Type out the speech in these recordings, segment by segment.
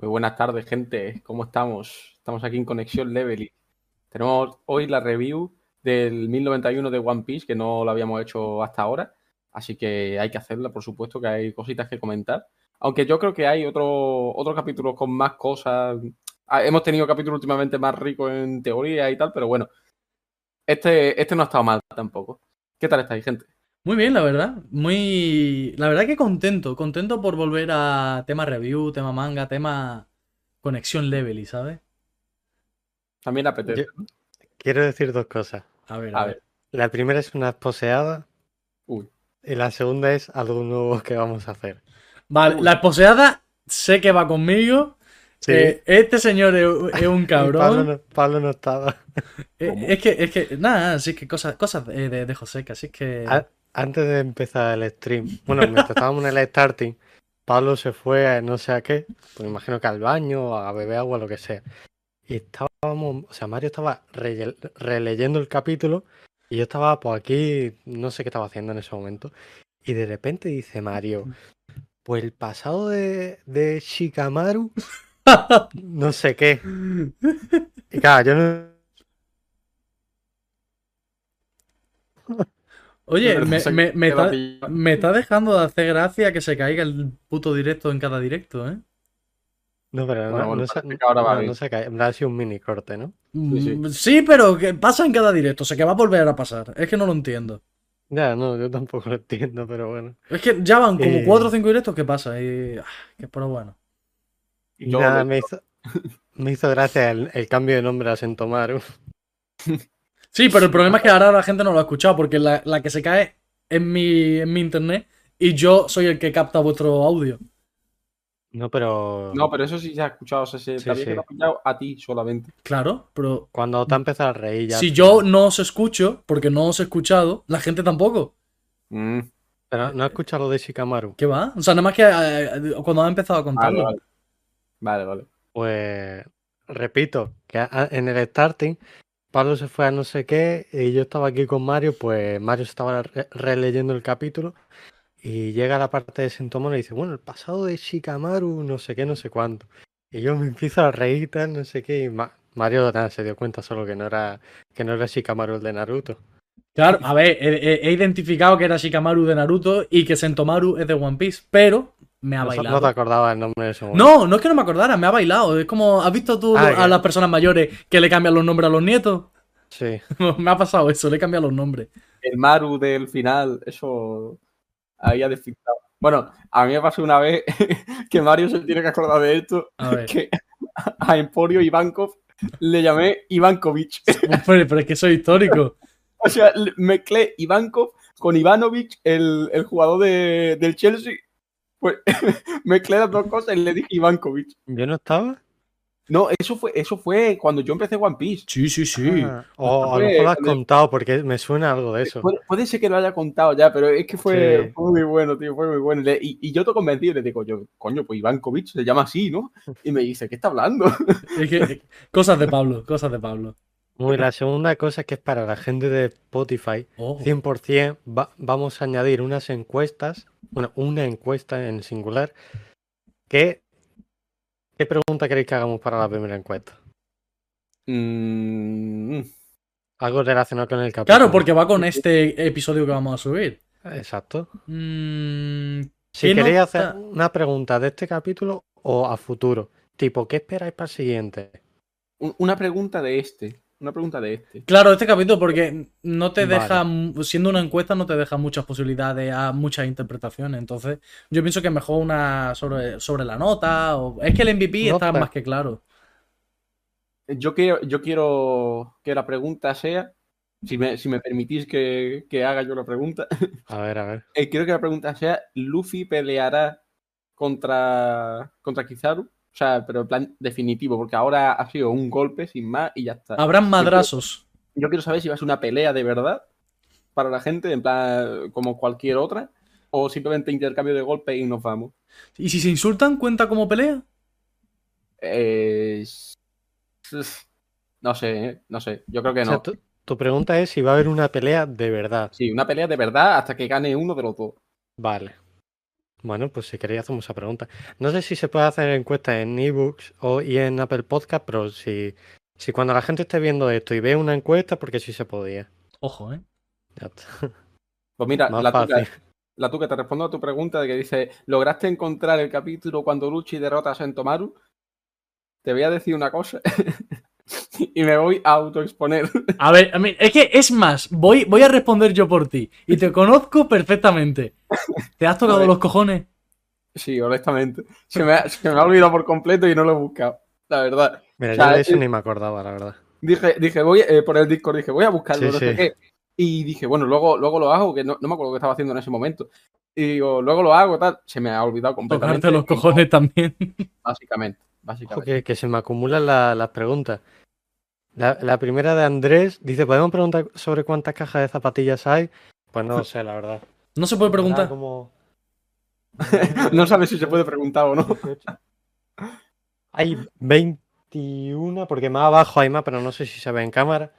Muy buenas tardes, gente. ¿Cómo estamos? Estamos aquí en Conexión Level. Tenemos hoy la review del 1091 de One Piece, que no lo habíamos hecho hasta ahora. Así que hay que hacerla, por supuesto, que hay cositas que comentar. Aunque yo creo que hay otro, otro capítulo con más cosas. Ah, hemos tenido capítulos últimamente más ricos en teoría y tal, pero bueno. Este, este no ha estado mal tampoco. ¿Qué tal estáis, gente? Muy bien, la verdad. Muy. La verdad que contento. Contento por volver a tema review, tema manga, tema conexión level, ¿sabes? También apetece. Yo- Quiero decir dos cosas. A ver, A a, ver. ver. La primera es una esposeada Uy. y la segunda es algo nuevo que vamos a hacer. Vale, Uy. la esposeada sé que va conmigo. Sí. Eh, este señor es, es un Pablo cabrón. no, Pablo no estaba. Eh, es que, es que, nada, así que cosas, cosas de, de, de Joseca, así que. A- Antes de empezar el stream, bueno, mientras estábamos en el starting, Pablo se fue a no sé a qué, pues me imagino que al baño, a beber agua, lo que sea. Y estábamos, o sea, Mario estaba releyendo el capítulo y yo estaba por aquí, no sé qué estaba haciendo en ese momento. Y de repente dice Mario, pues el pasado de, de Shikamaru, no sé qué. Y claro, yo no... Oye, me, está, pillar. me está dejando de hacer gracia que se caiga el puto directo en cada directo, ¿eh? No, pero no, Bueno, no se- ahora va no, no se cae, ha sido un mini corte, ¿no? Sí, sí. Mm, Sí, pero que pasa en cada directo, o sea que va a volver a pasar. Es que no lo entiendo. Ya, no, yo tampoco lo entiendo, pero bueno. Es que ya van como Eh. 4 o 5 directos que pasa y. ah, pero bueno. Y nada, me hizo, me hizo gracia el, el cambio de nombre a Sentomaru. Sí, pero el problema es que ahora la gente no lo ha escuchado porque la, la que se cae es mi, en mi internet y yo soy el que capta vuestro audio. No, pero No, pero eso sí se ha escuchado. O sea, se Sí, te había sí. pillado a ti solamente. Claro, pero cuando te ha empezado a reír ya. si yo no os escucho, porque no os he escuchado, la gente tampoco. Mm, Pero no has escuchado lo de Shikamaru. ¿Qué va? O sea, nada más que eh, cuando ha empezado a contarlo. vale. Vale, vale. Pues repito, que en el starting, Pablo se fue a no sé qué y yo estaba aquí con Mario, pues Mario estaba re- releyendo el capítulo y llega a la parte de Sentomaru y dice, bueno, el pasado de Shikamaru, no sé qué, no sé cuánto. Y yo me empiezo a reír, tal, no sé qué, y Ma- Mario nada, se dio cuenta solo que no era que no era Shikamaru el de Naruto. Claro, a ver, he identificado que era Shikamaru de Naruto y que Sentomaru es de One Piece, pero me ha bailado. no te acordabas el nombre de ese momento. No, no es que no me acordara, me ha bailado. Es como, ¿has visto tú Ah, a que- las personas mayores que le cambian los nombres a los nietos? Sí. me ha pasado eso, le he cambiado los nombres. El Maru del final, eso había despistado. Bueno, a mí me pasó una vez que Mario se tiene que acordar de esto, A ver. que a Emporio Ivankov le llamé Ivankovic. Hombre, pero es que soy histórico. O sea, mezclé Ivankov con Ivanovic, el, el jugador de- del Chelsea. Pues mezclé las dos cosas y le dije Ivankovic. ¿Yo no estaba? No, eso fue, eso fue cuando yo empecé One Piece. Sí, sí, sí. Ah, o a lo mejor lo has contado porque me suena algo de eso. Puede, puede ser que lo haya contado ya, pero es que fue, Sí. fue muy bueno, tío, fue muy bueno. Y, y yo te convencido, le digo, yo, coño, pues Ivankovic se llama así, ¿no? Y me dice, ¿qué está hablando? Es que, cosas de Pablo, cosas de Pablo. Muy, la segunda cosa es que es para la gente de Spotify, Oh, 100% va- vamos a añadir unas encuestas, bueno, una encuesta en singular, que ¿qué pregunta queréis que hagamos para la primera encuesta? Mm, Algo relacionado con el capítulo. Claro, porque va con este episodio que vamos a subir. Exacto. Mm, Si ¿Qué queréis hacer una pregunta de este capítulo o a futuro, tipo, ¿qué esperáis para el siguiente? un- una pregunta de este. Una pregunta de este. Claro, este capítulo, porque no te Vale. deja, siendo una encuesta, no te deja muchas posibilidades a muchas interpretaciones. Entonces, yo pienso que mejor una sobre, sobre la nota. O... Es que el MVP está más que claro. Yo quiero, yo quiero que la pregunta sea, si me, si me permitís que, que haga yo la pregunta, A ver, a ver. eh, quiero que la pregunta sea, ¿Luffy peleará contra, contra Kizaru? O sea, pero en plan definitivo, porque ahora ha sido un golpe sin más y ya está. Habrán madrazos. Yo quiero saber si va a ser una pelea de verdad para la gente, en plan como cualquier otra, o simplemente intercambio de golpes y nos vamos. ¿Y si se insultan, cuenta como pelea? Eh, no sé, ¿eh? no sé. Yo creo que O sea, no. tu, tu pregunta es si va a haber una pelea de verdad. Sí, una pelea de verdad hasta que gane uno de los dos. Vale. Bueno, pues si queréis hacemos esa pregunta. No sé si se puede hacer encuesta en ebooks o y en Apple Podcast, pero si, si cuando la gente esté viendo esto y ve una encuesta, porque sí se podía. Ojo, ¿eh? Ya está. Pues mira, Más la tuca, fácil. la tuca, te respondo a tu pregunta de que dice, ¿lograste encontrar el capítulo cuando Luchi derrota a Sentomaru? Te voy a decir una cosa y me voy a autoexponer. A ver, a mí, es que es más, voy, voy a responder yo por ti. Y te conozco perfectamente. ¿Te has tocado los cojones? Sí, honestamente. Se me, ha, se me ha olvidado por completo y no lo he buscado. La verdad. Mira, O sea, yo de eso eh, ni me acordaba, la verdad. Dije, dije voy eh, por el Discord, dije, voy a buscarlo, Sí, no sé sí. qué. Y dije, bueno, luego, luego lo hago, que no, no me acuerdo qué estaba haciendo en ese momento. Y digo, luego lo hago, tal. Se me ha olvidado completamente. Tocarte los cojones también. Básicamente, Ojo, que, que se me acumulan la- las preguntas. La, la primera de Andrés dice, ¿podemos preguntar sobre cuántas cajas de zapatillas hay? Pues no lo sé, la verdad. No se puede preguntar. Como- No sabes si se puede preguntar o no. Hay 21, porque más abajo hay más, pero no sé si se ve en cámara.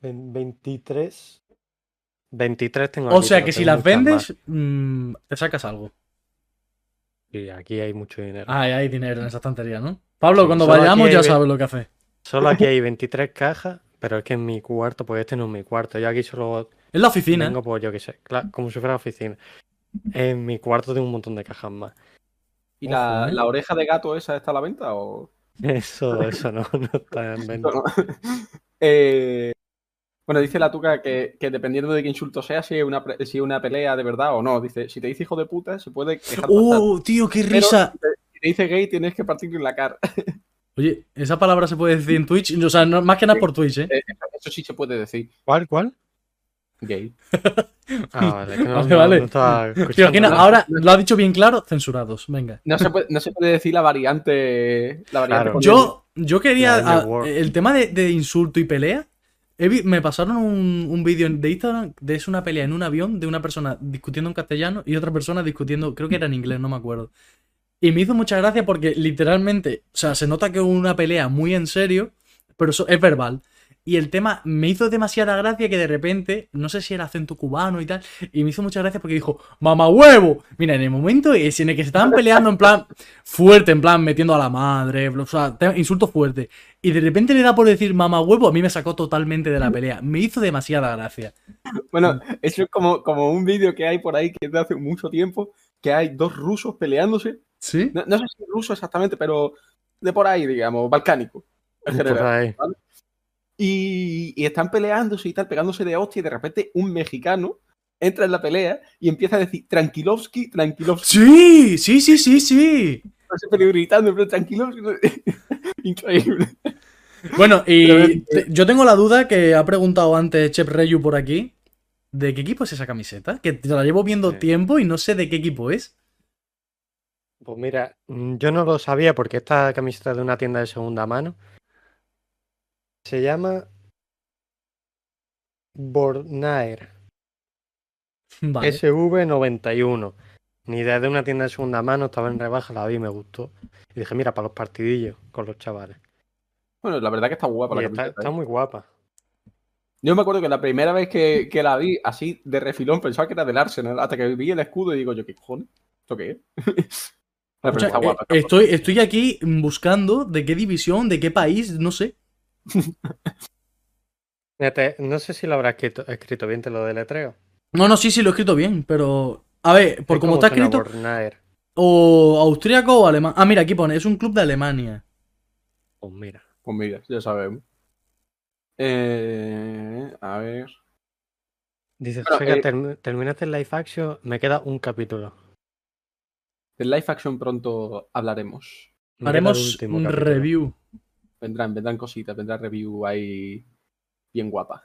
Ve- 23. 23 tengo O aquí, sea que si las vendes, mm, te sacas algo. Y aquí hay mucho dinero. Ah, hay dinero en esa estantería, ¿no? Pablo, Sí, cuando vayamos ya sabes lo que hace. Solo aquí hay 23 cajas, pero es que en mi cuarto, porque este no es mi cuarto. Yo aquí solo Es la oficina. Vengo, pues yo qué sé, cla- como si fuera oficina. En mi cuarto tengo un montón de cajas más. ¿Y la, ¿eh? la oreja de gato esa está a la venta o...? Eso, eso no, no está en venta. Eh, bueno, dice la tuca que, que dependiendo de qué insulto sea, si es una, si es una pelea de verdad o no. Dice, si te dice hijo de puta, se puede dejar pasar. ¡Uh, tío, qué risa! si te, si te dice gay, tienes que partirle en la cara. Oye, esa palabra se puede decir en Twitch. O sea, no- más que nada por Twitch, ¿eh? Eh, Eso sí se puede decir. ¿Cuál, cuál? Gay. Ah, vale, que no, Vale, no- vale. Ahora lo ha dicho bien claro, censurados. Venga. No se puede, no se puede decir la variante. La variante Claro. Yo, yo quería. Ah, el tema de, de insulto y pelea. Me pasaron un, un vídeo de Instagram de es una pelea en un avión de una persona discutiendo en castellano y otra persona discutiendo, creo que era en inglés, no me acuerdo. Y me hizo mucha gracia porque literalmente, o sea, se nota que es una pelea muy en serio, pero eso es verbal. Y el tema me hizo demasiada gracia que de repente, no sé si era acento cubano y tal, y me hizo mucha gracia porque dijo, mamá huevo. Mira, en el momento ese en el que se estaban peleando en plan fuerte, en plan metiendo a la madre, o sea, te- insultos fuertes, y de repente le da por decir mamá huevo, a mí me sacó totalmente de la pelea. Me hizo demasiada gracia. Bueno, eso es como, como un vídeo que hay por ahí que es de hace mucho tiempo, que hay dos rusos peleándose. ¿Sí? No, no sé si ruso exactamente, pero de por ahí, digamos, balcánico. En Por general. ahí. Y, y están peleándose y tal, pegándose de hostia, y de repente un mexicano entra en la pelea y empieza a decir Tranquilovsky, Tranquilovsky, Sí, sí, sí, sí, sí. pero gritando, pero Tranquilovsky. Increíble. Bueno, y Pero, te- yo tengo la duda que ha preguntado antes Chep Reyu por aquí. ¿De qué equipo es esa camiseta? Que te la llevo viendo Sí. tiempo y no sé de qué equipo es. Pues mira, mm, yo no lo sabía porque esta camiseta es de una tienda de segunda mano. Se llama Bornair Vale. SV91. Ni idea de una tienda de segunda mano, estaba en rebaja, la vi y me gustó. Y dije, mira, para los partidillos con los chavales. Bueno, la verdad que está guapa la está, está ¿eh? muy guapa. Yo me acuerdo que la primera vez que, que la vi, así de refilón, pensaba que era del Arsenal, hasta que vi el escudo y digo yo, ¿qué cojones? ¿Esto qué es? La Escucha, verdad está eh, guapa, estoy, estoy aquí buscando de qué división, de qué país, no sé. Fíjate, no sé si lo habrá escrito, escrito bien, te lo deletreo. No, no, sí, sí, lo he escrito bien, pero. A ver, por como está escrito, o austríaco o alemán. Ah, mira, aquí pone, es un club de Alemania. Pues mira. Pues mira, ya sabemos. Eh, a ver. Bueno, eh, term- terminaste el live action, me queda un capítulo. De live action pronto hablaremos. Haremos un capítulo. review. Vendrán, vendrán cositas, vendrá review ahí bien guapa.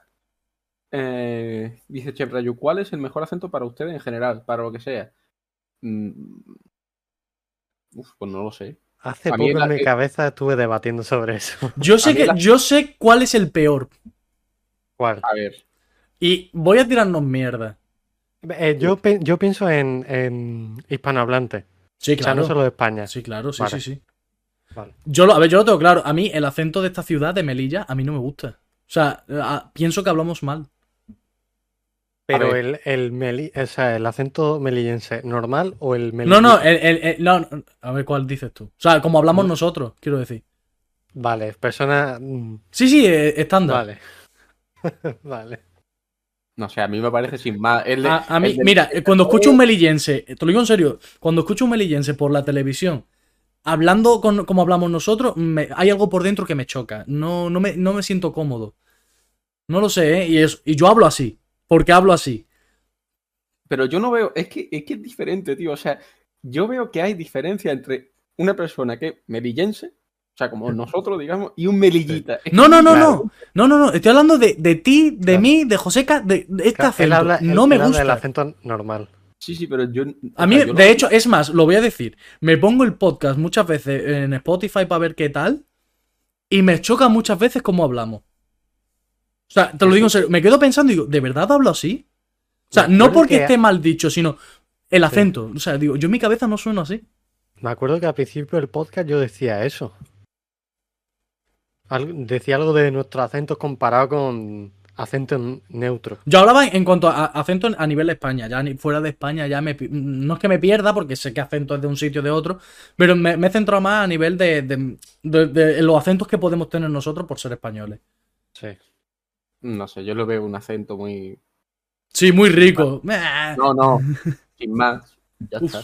Eh, dice Chef Rayu, ¿cuál es el mejor acento para ustedes en general? Para lo que sea. Mm, Uf, pues no lo sé. Hace poco la- en mi cabeza estuve debatiendo sobre eso. Yo A sé que, la- yo sé cuál es el peor. ¿Cuál? A ver. Y voy a tirarnos mierda. Eh, yo, pe- yo pienso en, en hispanohablante. Sí, O sea, claro. no solo de España. Sí, claro, sí, Vale. sí, sí. Vale. Yo lo, a ver, yo lo tengo claro. A mí el acento de esta ciudad, de Melilla, a mí no me gusta. O sea, a- pienso que hablamos mal. Pero el, el, meli- o sea, el acento melillense normal o el No, no, melillito? el- el- el- no, no, a ver cuál dices tú. O sea, como hablamos nosotros, quiero decir. Vale, persona. mm, Sí, sí, eh, estándar. Vale. vale. No sé, a mí me parece sin más. El de- A, a mí, el de- mira, eh, cuando escucho un melillense, te lo digo en serio, cuando escucho un melillense por la televisión, hablando con, como hablamos nosotros, me- hay algo por dentro que me choca. No, no, me, no me siento cómodo. No lo sé, ¿eh? Y, es- y yo hablo así. Porque hablo así. Pero yo no veo, es que, es que es diferente, tío. O sea, yo veo que hay diferencia entre una persona que es melillense, o sea, como nosotros, digamos, y un melillita. Es No, no, no, Claro. no. No, no, no. Estoy hablando de, de ti, de Claro. mí, de Joseca, de, de este Claro, él acento. habla, él- no me él habla del gusta. acento normal. Sí, sí, pero yo. A mí, lo- de hecho, es más, lo voy a decir. Me pongo el podcast muchas veces en Spotify para ver qué tal. Y me choca muchas veces cómo hablamos. O sea, te lo digo en serio. Me quedo pensando y digo, ¿de verdad hablo así? O sea, no porque que- esté mal dicho, sino el acento. O sea, digo, yo en mi cabeza no sueno así. Me acuerdo que al principio del podcast yo decía eso. Al- decía algo de nuestros acentos comparado con acentos n- neutros. Yo hablaba en cuanto a acento a nivel de España. Ya ni- fuera de España ya me... No es que me pierda porque sé que acento es de un sitio o de otro. Pero me, me he centrado más a nivel de, de- de- de los acentos que podemos tener nosotros por ser españoles. Sí. No sé, yo lo veo un acento muy. Sí, muy rico. No, no, sin más. Ya Uf, está.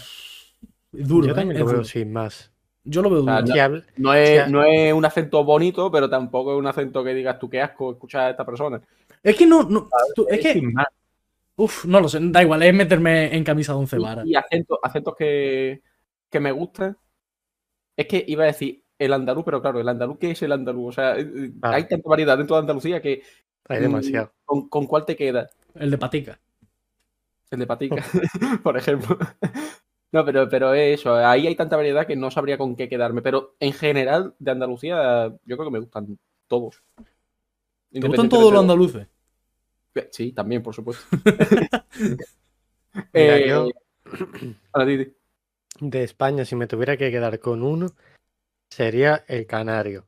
es duro, yo ¿eh? también Es lo veo sin más. Yo lo veo O sea, duro. No es, no es un acento bonito, pero tampoco es un acento que digas tú qué asco escuchar a esta persona. Es que no, no tú- es que, uf, no lo sé, da igual, es meterme en camisa de once Y- varas. Y, acentos, acentos que, que me gustan. Es que iba a decir el andaluz, pero claro, el andaluz, ¿qué es el andaluz? O sea, eh, eh, Ah. hay tanta variedad dentro de Andalucía que. hay mm, demasiado. ¿Con, con cuál te queda? El de patica. El de patica, por ejemplo. No, pero, pero es eso, ahí hay tanta variedad que no sabría con qué quedarme. Pero en general, de Andalucía, yo creo que me gustan todos. ¿Te gustan todos los andaluces? de- Sí, también, por supuesto. Mira, Eh, yo de España, si me tuviera que quedar con uno, sería el canario.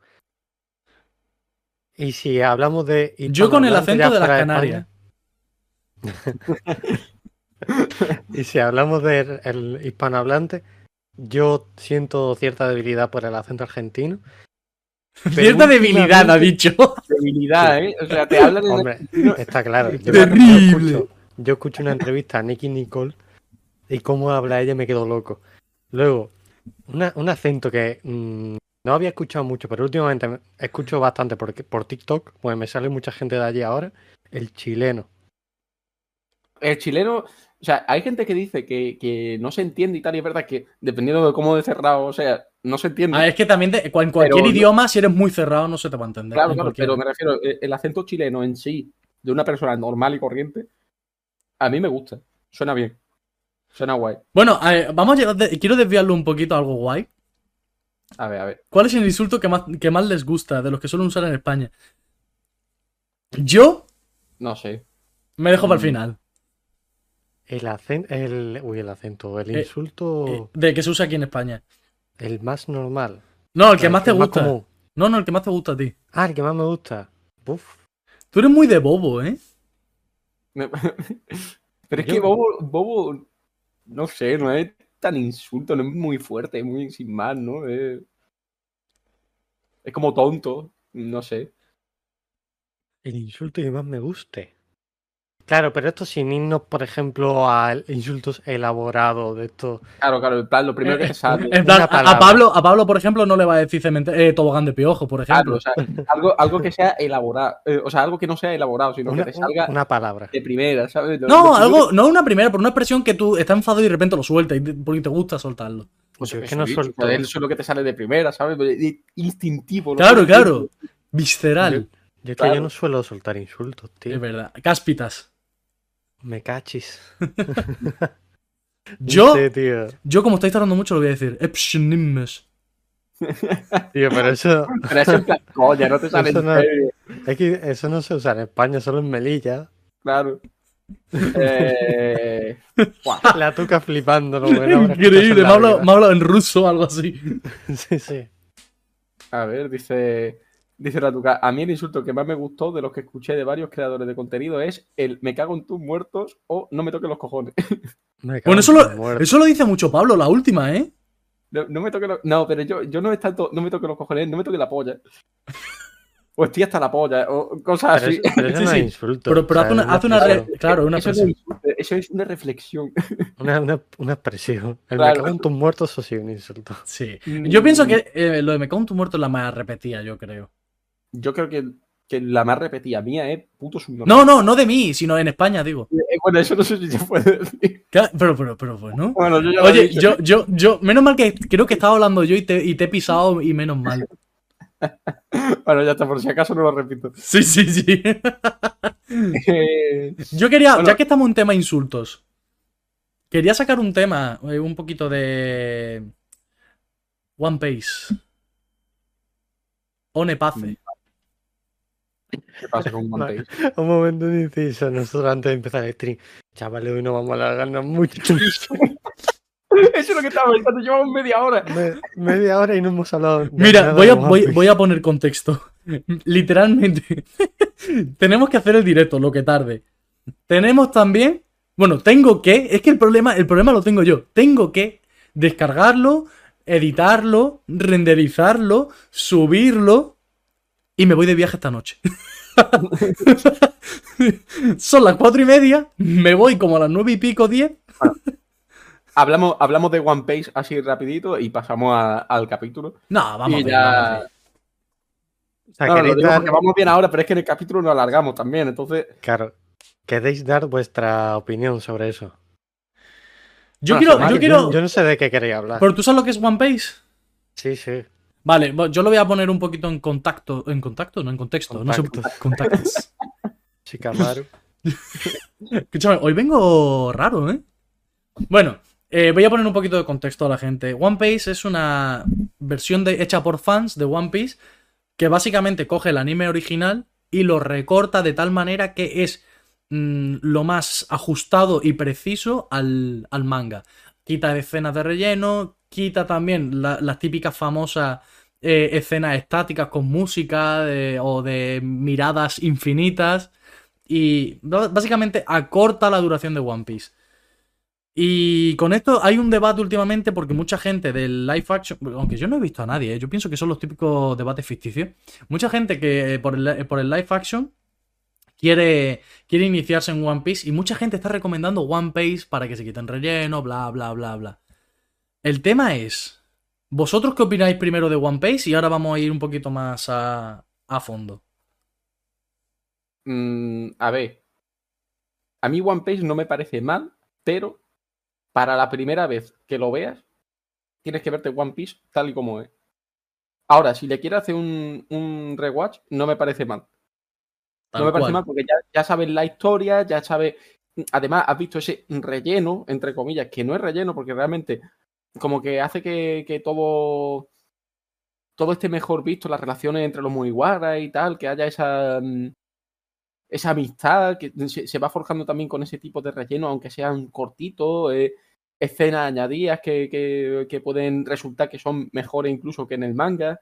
Y si hablamos de. Yo con el acento de las Canarias. Y si hablamos del el hispanohablante, yo siento cierta debilidad por el acento argentino. Cierta debilidad, ha dicho. Debilidad, ¿eh? O sea, te hablan en Hombre, está claro. Yo, Terrible. yo escucho, yo escucho una entrevista a Nicky Nicole y cómo habla ella me quedo loco. Luego, una- un acento que mm, no había escuchado mucho, pero últimamente me- escucho bastante porque, por TikTok, pues me sale mucha gente de allí ahora, el chileno. el chileno, o sea, hay gente que dice que, que no se entiende y tal, y es verdad que dependiendo de cómo de cerrado, o sea, no se entiende. Ah, es que también de- en cualquier Pero idioma, si eres muy cerrado, no se te va a entender. claro, En claro, pero me refiero, eh, el acento chileno en sí, de una persona normal y corriente, a mí me gusta. Suena bien. Suena guay. Bueno, a ver, vamos a llegar de- quiero desviarlo un poquito a algo guay. A ver, a ver. ¿Cuál es el insulto que más, que más les gusta de los que suelen usar en España? Yo No sé. me dejo para el Mm. final. El acento, el, uy, el acento, el Eh, insulto, eh, de que se usa aquí en España. el más normal. No, el que más te gusta. común. No, no, el que más te gusta a ti. Ah, el que más me gusta. Uf, Tú eres muy de bobo, ¿eh? Pero es Yo- que Bobo, Bobo, no sé, no es tan insulto, no es muy fuerte, es muy sin más, ¿no? Es, es como tonto, no sé. el insulto que más me guste. Claro, pero esto sin irnos, por ejemplo, a insultos elaborados de esto. Claro, claro, en plan, lo primero que te sale. En plan, Una a. Pablo, a Pablo, por ejemplo, no le va a decir eh, tobogán de piojo, por ejemplo. Claro, o sea, algo, algo que sea elaborado, eh, o sea, algo que no sea elaborado, sino Una, que te salga una palabra. de primera, ¿sabes? Lo- no, algo, no una primera, pero una expresión que tú estás enfadado y de repente lo sueltas y te- porque te gusta soltarlo. Pues Yo es eso, que no suelto eso. Es lo que te sale de primera, ¿sabes? Es Instintivo. ¿no? Claro, claro. Visceral. Yo es que Claro. yo no suelo soltar insultos, tío. Es verdad. Cáspitas. Me cachis. Yo, No sé, tío. yo como estáis tardando mucho, lo voy a decir. Epshnimmes. Tío, pero eso. Pero es en plan, coña, no te sale Eso no-. Es que eso no se usa en España, solo en Melilla. Claro. Eh, La tuca flipando. lo bueno, Increíble. Me ha hablado, me ha hablado en ruso o algo así. Sí, sí. a ver, dice. Dice Ratuca, a mí el insulto que más me gustó de los que escuché de varios creadores de contenido es el me cago en tus muertos o no me toques los cojones. Bueno, en eso tus lo, muertos. eso lo dice mucho Pablo, la última, ¿eh? No, no me toques los... No, pero yo, yo no es tanto, no me toques los cojones, no me toques la polla. O estoy hasta la polla, o cosas Pero así. eso, pero eso Sí, no sí. es insulto. Pero, pero o sea, una, una re- claro, una eso, es eso una reflexión. Una, una, una expresión. El Claro. me cago en tus muertos, eso sí, un insulto. Sí. Mm. Yo pienso que eh, lo de me cago en tu muerto es la más repetida, yo creo. Yo creo que, que la más repetida mía es puto subnormal. No, no, no de mí, sino en España, digo. Eh, Bueno, eso no sé si se puede decir. Claro, Pero, pero, pero, bueno. Bueno, yo ya Oye, yo, yo, yo, menos mal que creo que estaba hablando yo y te, y te he pisado y menos mal. Bueno, ya está, por si acaso no lo repito. Sí, sí, sí. Eh, Yo quería, Bueno. ya que estamos en tema insultos, quería sacar un tema, eh, un poquito de One Piece. One Pace. ¿Qué pasa con One Piece? Un momento de inciso, nosotros antes de empezar el stream. Chavales, hoy no vamos a alargarnos mucho. Eso es lo que estaba pensando, llevamos media hora. Me- media hora y no hemos hablado. de Mira, nada voy a, voy a poner contexto. Literalmente. Tenemos que hacer el directo, lo que tarde. Tenemos también. Bueno, tengo que. Es que el problema, el problema lo tengo yo. Tengo que descargarlo, editarlo, renderizarlo, subirlo. Y me voy de viaje esta noche. Son las cuatro y media. Me voy como a las nueve y pico, diez. Hablamos, hablamos de One Piece así rapidito y pasamos a- al capítulo. No, vamos y bien, ya... vamos bien. O sea, No, dar- vamos bien ahora, pero es que en el capítulo nos alargamos también, entonces... Claro. ¿Queréis dar vuestra opinión sobre eso? Yo Bueno, quiero, Yo, quiero. yo no sé de qué queréis hablar. ¿Pero tú sabes lo que es One Piece? Sí, sí. Vale, yo lo voy a poner un poquito en contacto. ¿En contacto? No, en contexto. No sé. Contactos. Contactos. Shikamaru. Escúchame, hoy vengo raro, ¿eh? Bueno, eh, voy a poner un poquito de contexto a la gente. One Piece es una versión de, hecha por fans de One Piece que básicamente coge el anime original y lo recorta de tal manera que es mm, lo más ajustado y preciso al, al manga. Quita escenas de relleno, quita también la- las típicas famosas eh, escenas estáticas con música o de miradas infinitas y básicamente acorta la duración de One Piece. Y con esto hay un debate últimamente porque mucha gente del live action, aunque yo no he visto a nadie, ¿eh? yo pienso que son los típicos debates ficticios. Mucha gente que eh, por el, por el live action quiere, quiere iniciarse en One Piece y mucha gente está recomendando One Piece para que se quiten relleno, bla, bla, bla, bla. El tema es, ¿vosotros qué opináis primero de One Piece? Y ahora vamos a ir un poquito más a, a fondo. mm, a ver, a mí One Piece no me parece mal, pero para la primera vez que lo veas, tienes que verte One Piece tal y como es. Ahora, si le quieres hacer un, un rewatch, no me parece mal. Tal no me parece cual. mal porque ya, ya sabes la historia, ya sabes. Además, has visto ese relleno, entre comillas, que no es relleno porque realmente como que hace que, que todo todo esté mejor visto, las relaciones entre los Mugiwara y tal, que haya esa mm, esa amistad que se, va forjando también con ese tipo de relleno, aunque sean cortitos, eh, escenas añadidas que, que- que pueden resultar que son mejores incluso que en el manga.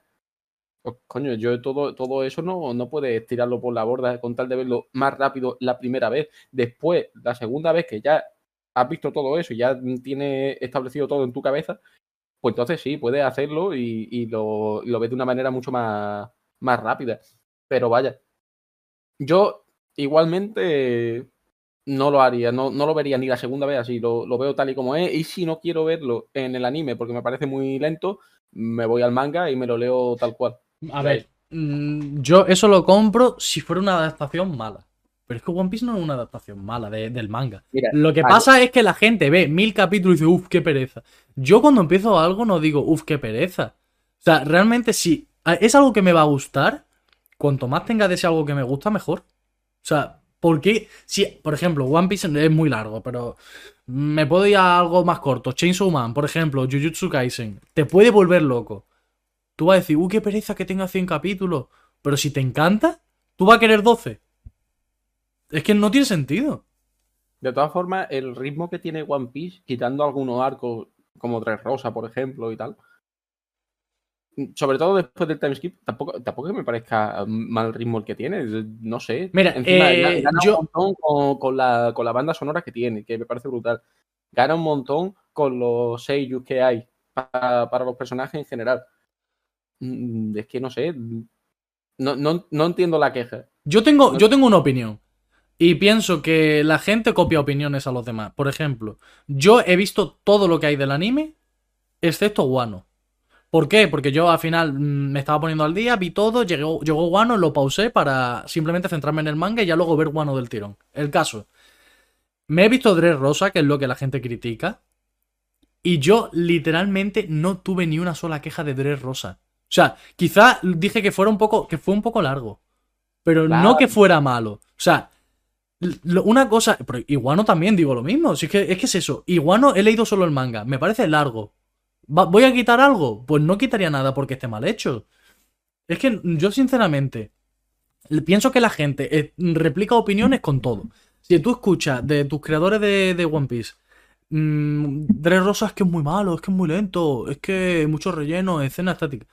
Pues, coño, yo todo, todo eso no, no puedes tirarlo por la borda con tal de verlo más rápido la primera vez. Después, la segunda vez que ya has visto todo eso y ya tienes establecido todo en tu cabeza, pues entonces sí, puedes hacerlo y, y lo, lo ves de una manera mucho más, más rápida. Pero vaya, yo igualmente no lo haría, no, no lo vería ni la segunda vez así, lo, lo veo tal y como es. Y si no quiero verlo en el anime porque me parece muy lento, me voy al manga y me lo leo tal cual. A ver, mm, yo eso lo compro si fuera una adaptación mala. Pero es que One Piece no es una adaptación mala de- del manga. Mira, Lo que vale. pasa es que la gente ve mil capítulos y dice, uff, qué pereza. Yo cuando empiezo algo no digo, uff, qué pereza. O sea, realmente si es algo que me va a gustar, cuanto más tenga de ese algo que me gusta, mejor. O sea, porque si, por ejemplo, One Piece es muy largo, pero me puedo ir a algo más corto. Chainsaw Man, por ejemplo, Jujutsu Kaisen, te puede volver loco. Tú vas a decir, uy, qué pereza que tenga 100 capítulos. Pero si te encanta, tú vas a querer 12. Es que no tiene sentido. De todas formas, el ritmo que tiene One Piece, quitando algunos arcos como Tres Rosa, por ejemplo, y tal, sobre todo después del timeskip, tampoco, tampoco que me parezca mal ritmo el que tiene. No sé. Mira, Encima, eh, gana yo- un montón con, con la, con la banda sonora que tiene, que me parece brutal. Gana un montón con los seiyus que hay para, para los personajes en general. Mm, Es que no sé. No, no, no entiendo la queja. Yo tengo, No- yo tengo una opinión. Y pienso que la gente copia opiniones a los demás. Por ejemplo, yo he visto todo lo que hay del anime, excepto Wano. ¿Por qué? Porque yo al final mm, me estaba poniendo al día, vi todo, llegó, llegó Wano, lo pausé para simplemente centrarme en el manga y ya luego ver Wano del tirón. El caso. Me he visto Dress Rosa, que es lo que la gente critica. Y yo literalmente no tuve ni una sola queja de Dress Rosa. O sea, quizá dije que fuera un poco. que fue un poco largo. Pero no que fuera malo. O sea, una cosa. Pero Iguano también digo lo mismo. Si es, que, es que es eso. Iguano he leído solo el manga. Me parece largo. ¿Voy a quitar algo? Pues no quitaría nada porque esté mal hecho. Es que yo, sinceramente, pienso que la gente eh, replica opiniones con todo. Si tú escuchas de tus creadores de, de One Piece, mmm, Dress Rosa es que es muy malo, es que es muy lento, es que mucho relleno, escena estática.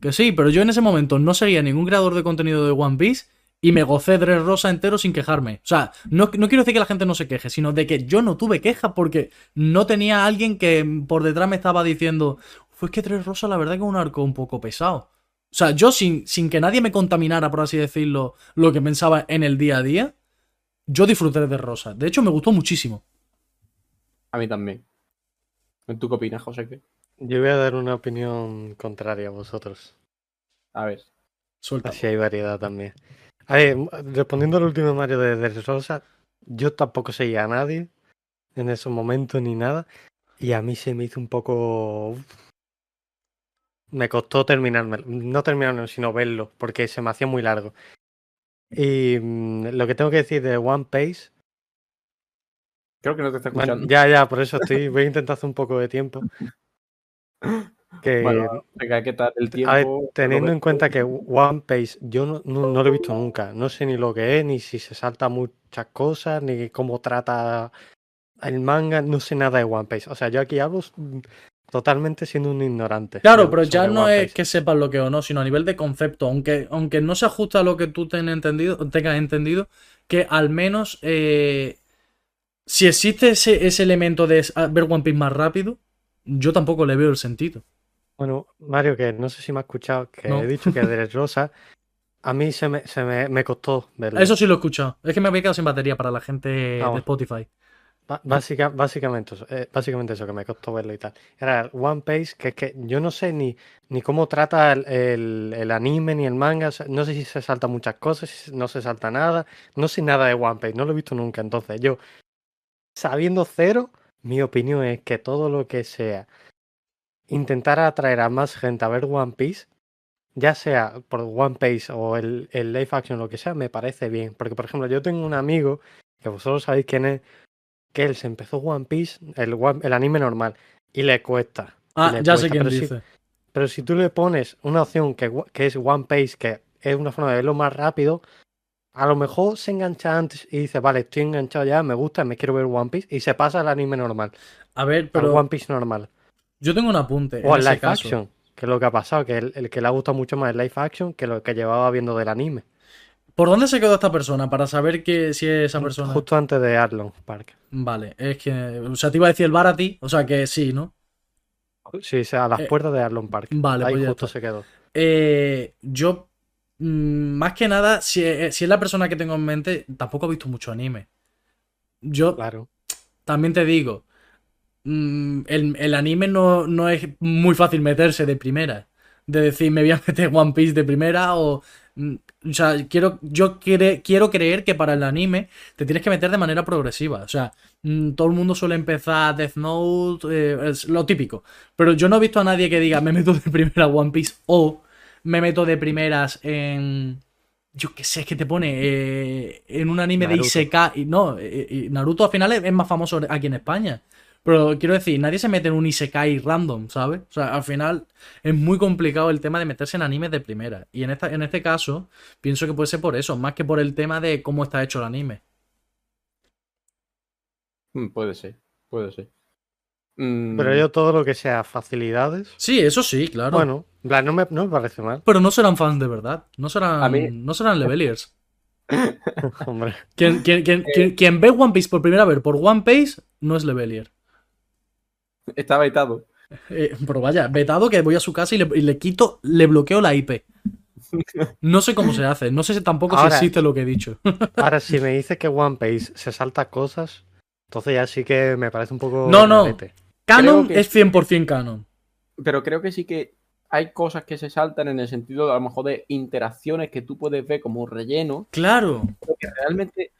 Que sí, pero yo en ese momento no seguía ningún creador de contenido de One Piece y me gocé Dress Rosa entero sin quejarme. O sea, no, no quiero decir que la gente no se queje, sino de que yo no tuve quejas porque no tenía a alguien que por detrás me estaba diciendo, fue que Dress Rosa la verdad que es un arco un poco pesado. O sea, yo sin, sin que nadie me contaminara, por así decirlo, lo que pensaba en el día a día, yo disfruté de Rosa. De hecho, me gustó muchísimo. A mí también. ¿Tú qué opinas, José? ¿Qué? Yo voy a dar una opinión contraria a vosotros. A ver. Suelta. Así hay variedad también. A ver, respondiendo al último Mario de, de Rosa, yo tampoco seguía a nadie en esos momentos ni nada. Y a mí se me hizo un poco. Me costó terminarme, no terminarlo, sino verlo, porque se me hacía muy largo. Y mm, lo que tengo que decir de One Piece, Creo que no te está bueno, escuchando. ya, ya, por eso estoy, voy a intentar hacer un poco de tiempo. Que, Bueno, venga, ¿qué tal el tiempo? A ver, Lo teniendo en cuenta que One Piece yo no, no- no lo he visto nunca, no sé ni lo que es, ni si se salta muchas cosas, ni cómo trata el manga, no sé nada de One Piece. O sea, yo aquí hablo mm, totalmente siendo un ignorante. Claro, de- pero ya no es que sepas lo que o no, sino a nivel de concepto. Aunque, aunque no se ajusta a lo que tú ten entendido, tengas entendido, que al menos eh, si existe ese, ese elemento de ver One Piece más rápido, yo tampoco le veo el sentido. Bueno, Mario, que no sé si me ha escuchado, que No. he dicho que de Rosa, a mí se me, se me, me costó verlo. Eso sí lo he escuchado. Es que me había quedado sin batería para la gente de. Spotify. Básica- básicamente, eso, eh, básicamente eso que me costó verlo y tal. Era One Piece, que es que yo no sé ni, ni cómo trata el, el- el anime ni el manga. o sea, no sé si se salta muchas cosas, si no se salta nada. No sé nada de One Piece, no lo he visto nunca. Entonces, yo, sabiendo cero, mi opinión es que todo lo que sea intentar atraer a más gente a ver One Piece, ya sea por One Piece o el, el live action, lo que sea, me parece bien. Porque, por ejemplo, yo tengo un amigo, que vosotros sabéis quién es, que él se empezó One Piece, el, One- el anime normal, y le cuesta. Ah, le ya sé quién pero si- dice. pero si tú le pones una opción que, que es One Piece, que es una forma de verlo más rápido, a lo mejor se engancha antes y dice, vale, estoy enganchado ya, me gusta, me quiero ver One Piece, y se pasa al anime normal, A ver, al pero One Piece normal. Yo tengo un apunte. O en ese live caso. action, que es lo que ha pasado, que el, el que le ha gustado mucho más el live action que lo que llevaba viendo del anime. ¿Por dónde se quedó esta persona? Para saber que si es esa persona. Justo antes de Arlong Park. Vale, es que. O sea, te iba a decir el bar a ti, o sea que sí, ¿no? Sí, o sea, a las Eh, puertas de Arlong Park. vale, Ahí pues justo se quedó. Eh, yo, mm, más que nada, si, si es la persona que tengo en mente, tampoco he visto mucho anime. Yo Claro. también te digo, mm, el, el anime no, no es muy fácil meterse de primera. De decir, me voy a meter One Piece de primera o... mm, O sea, quiero, yo quiere- quiero creer que para el anime te tienes que meter de manera progresiva. O sea, mm, todo el mundo suele empezar Death Note, eh, es lo típico. Pero yo no he visto a nadie que diga, me meto de primera One Piece o me meto de primeras en... Yo qué sé, es que te pone eh, en un anime de Naruto. Isekai. No, eh, eh, Naruto al final es, es más famoso aquí en España. Pero quiero decir, nadie se mete en un Isekai random, ¿sabes? O sea, al final es muy complicado el tema de meterse en animes de primera. Y en, esta, en este caso, pienso que puede ser por eso, más que por el tema de cómo está hecho el anime. Mm, Puede ser, puede ser. Mm, Pero yo todo lo que sea facilidades, Sí, eso sí, claro. bueno, no me, no me parece mal. Pero no serán fans de verdad. No serán, A mí- no serán leveliers. Hombre, Quien, quien- quien- Eh. quien- quien ve One Piece por primera vez por One Piece no es levelier. Está vetado. Eh, pero vaya, vetado que voy a su casa y le, y le quito, le bloqueo la IP. No sé cómo se hace, no sé si tampoco Ahora- si existe lo que he dicho. ahora si me dices que One Piece se salta cosas, entonces ya sí que me parece un poco. No, no. Canon que- es 100% canon. Pero creo que sí que hay cosas que se saltan en el sentido de a lo mejor de interacciones que tú puedes ver como relleno, Claro, pero que realmente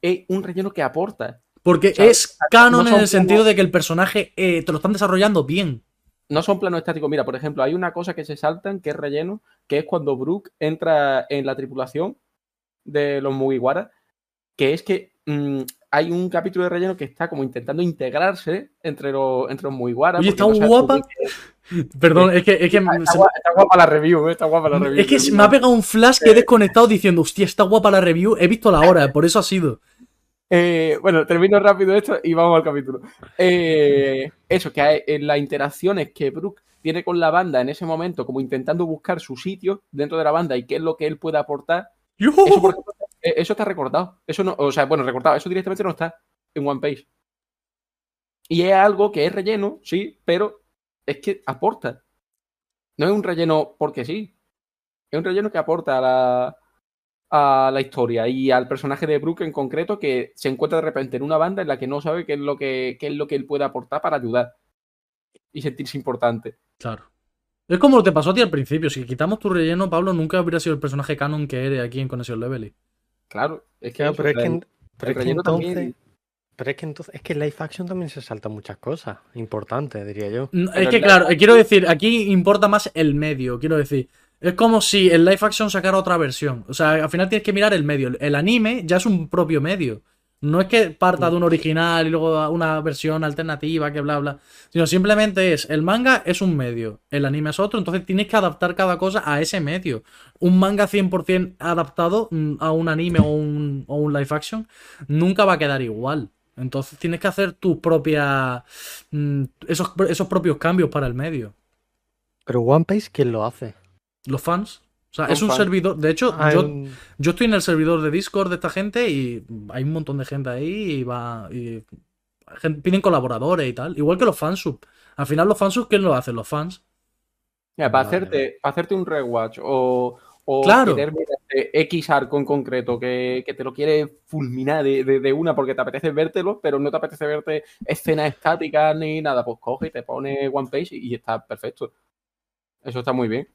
es un relleno que aporta. Porque O sea, es canon no en el sentido de que el personaje eh, te lo están desarrollando bien. No son planos estáticos. Mira, por ejemplo, hay una cosa que se saltan que es relleno, que es cuando Brook entra en la tripulación de los Mugiwara, que es que mm, hay un capítulo de relleno que está como intentando integrarse entre los, entre los Mugiwara. Oye, está no guapa. Perdón, es que, es que, Está, guapa, está guapa la review, eh, está guapa la review. es que se me ha pegado un flash que he desconectado diciendo, hostia, está guapa la review. He visto la hora, por eso ha sido. Eh, bueno, termino rápido esto y vamos al capítulo. Eh, eso, que hay, en las interacciones que Brook tiene con la banda en ese momento, como intentando buscar su sitio dentro de la banda y qué es lo que él puede aportar, eso, por ejemplo, eh, eso está recortado. Eso no, o sea, bueno, recortado, eso directamente no está en One Piece. Y es algo que es relleno, sí, pero es que aporta. No es un relleno porque sí. Es un relleno que aporta a la, a la historia y al personaje de Brook en concreto que se encuentra de repente en una banda en la que no sabe qué es lo que, qué es lo que él puede aportar para ayudar y sentirse importante. Claro. Es como lo te pasó a ti al principio. Si quitamos tu relleno, Pablo nunca habría sido el personaje canon que eres aquí en Conexión Level. Claro, es que, Claro, eso, pero es que, pero es que entonces. también- Pero es que entonces. Es que en live action también se saltan muchas cosas importantes, diría yo. No, Pero Es que claro, quiero decir, aquí importa más el medio, quiero decir. Es como si el live action sacara otra versión. O sea, al final tienes que mirar el medio. El anime ya es un propio medio. No es que parta de un original y luego una versión alternativa, que bla bla. Sino simplemente es, el manga es un medio, el anime es otro, entonces tienes que adaptar cada cosa a ese medio. Un manga 100% adaptado mm, a un anime o un, o un live action nunca va a quedar igual. Entonces tienes que hacer tus propias. mm, esos, esos propios cambios para el medio. Pero One Piece, ¿quién lo hace? Los fans. O sea, es un servidor. De hecho, Ah, yo, un- yo estoy en el servidor de Discord de esta gente y hay un montón de gente ahí y va. Y piden colaboradores y tal. Igual que los fansub. Al final, los fansub, ¿quién lo hacen? Los fans. Mira, para, Vale, hacerte, para hacerte un rewatch o, o Claro. querer ver este X arco en concreto que, que te lo quieres fulminar de, de- de una porque te apetece vértelo, pero no te apetece verte escenas estáticas ni nada, pues coge y te pone One Page y, y está perfecto. Eso está muy bien.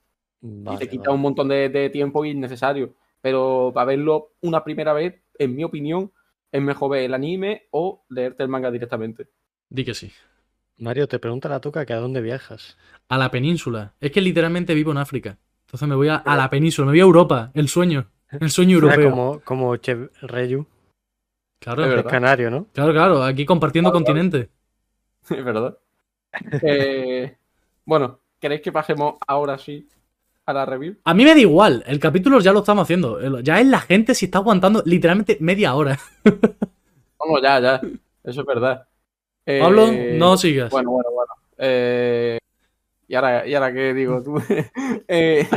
Y te quita vale. un montón de, de tiempo innecesario. Pero para verlo una primera vez, en mi opinión, es mejor ver el anime o leerte el manga directamente. Di que sí. Mario, te pregunta la tuca que a dónde viajas. A la península. Es que literalmente vivo en África. Entonces me voy a, a la península, me voy a Europa. El sueño. El sueño europeo. como, como Chef Reyu, Claro, Es canario, ¿no? claro, claro. Aquí compartiendo Claro, claro. continente. Es verdad. Eh, bueno, ¿queréis que pasemos ahora sí a la review? A mí me da igual. El capítulo ya lo estamos haciendo. Ya es la gente si está aguantando literalmente media hora. Vamos, ya, ya. Eso es verdad. Eh, Pablo, no sigas. Bueno, bueno, bueno. Eh, ¿y, ahora, ¿Y ahora qué digo tú? Eh,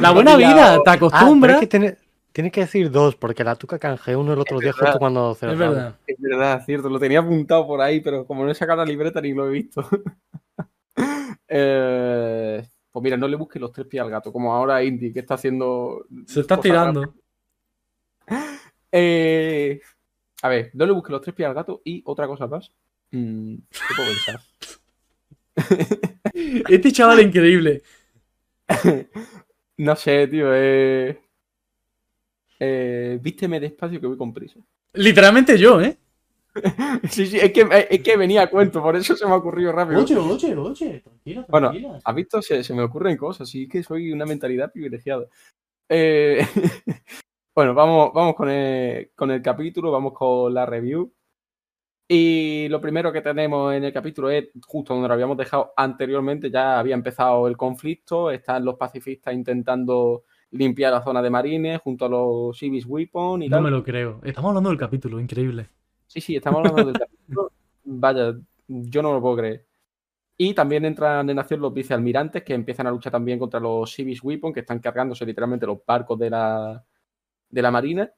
la no buena vida, te Ah, acostumbras. es que tiene, tiene que decir dos, porque la tuca canjeó uno el otro día verdad. justo cuando es cerraba. verdad. Es verdad, cierto, lo tenía apuntado por ahí, pero como no he sacado la libreta ni lo he visto. Eh, pues mira, no le busques los tres pies al gato, como ahora Indy, que está haciendo. Se está tirando. Eh, a ver, no le busques los tres pies al gato y otra cosa más. Mm, ¿Qué puedo pensar? Este chaval es increíble. No sé, tío. Eh, eh, vísteme despacio que voy con prisa. Literalmente yo, ¿eh? Sí, sí, es que, es que venía a cuento, por eso se me ha ocurrido rápido. oye, oye. Tranquila, Bueno, ¿Has visto? Se, se me ocurren cosas, sí que soy una mentalidad privilegiada. Eh, bueno, vamos, vamos con, el, con el capítulo, vamos con la review. Y lo primero que tenemos en el capítulo es justo donde lo habíamos dejado anteriormente, ya había empezado el conflicto, están los pacifistas intentando limpiar la zona de marines junto a los Civis Weapon y No tal. me lo creo. Estamos hablando del capítulo, increíble. Sí, sí, estamos hablando del capítulo. Vaya, yo no lo puedo creer. Y también entran en acción los vicealmirantes que empiezan a luchar también contra los Civis Weapon, que están cargándose literalmente los barcos de la, de la Marina.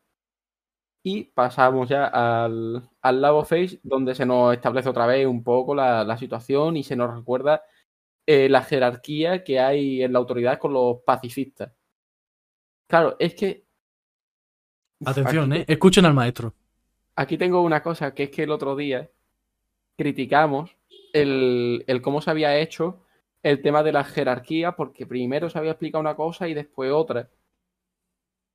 Y pasamos ya al, al Lago Face, donde se nos establece otra vez un poco la, la situación y se nos recuerda eh, la jerarquía que hay en la autoridad con los pacifistas. Claro, es que. Atención, aquí, ¿eh? Escuchen al maestro. Aquí tengo una cosa, que es que el otro día criticamos el, el cómo se había hecho el tema de la jerarquía, porque primero se había explicado una cosa y después otra.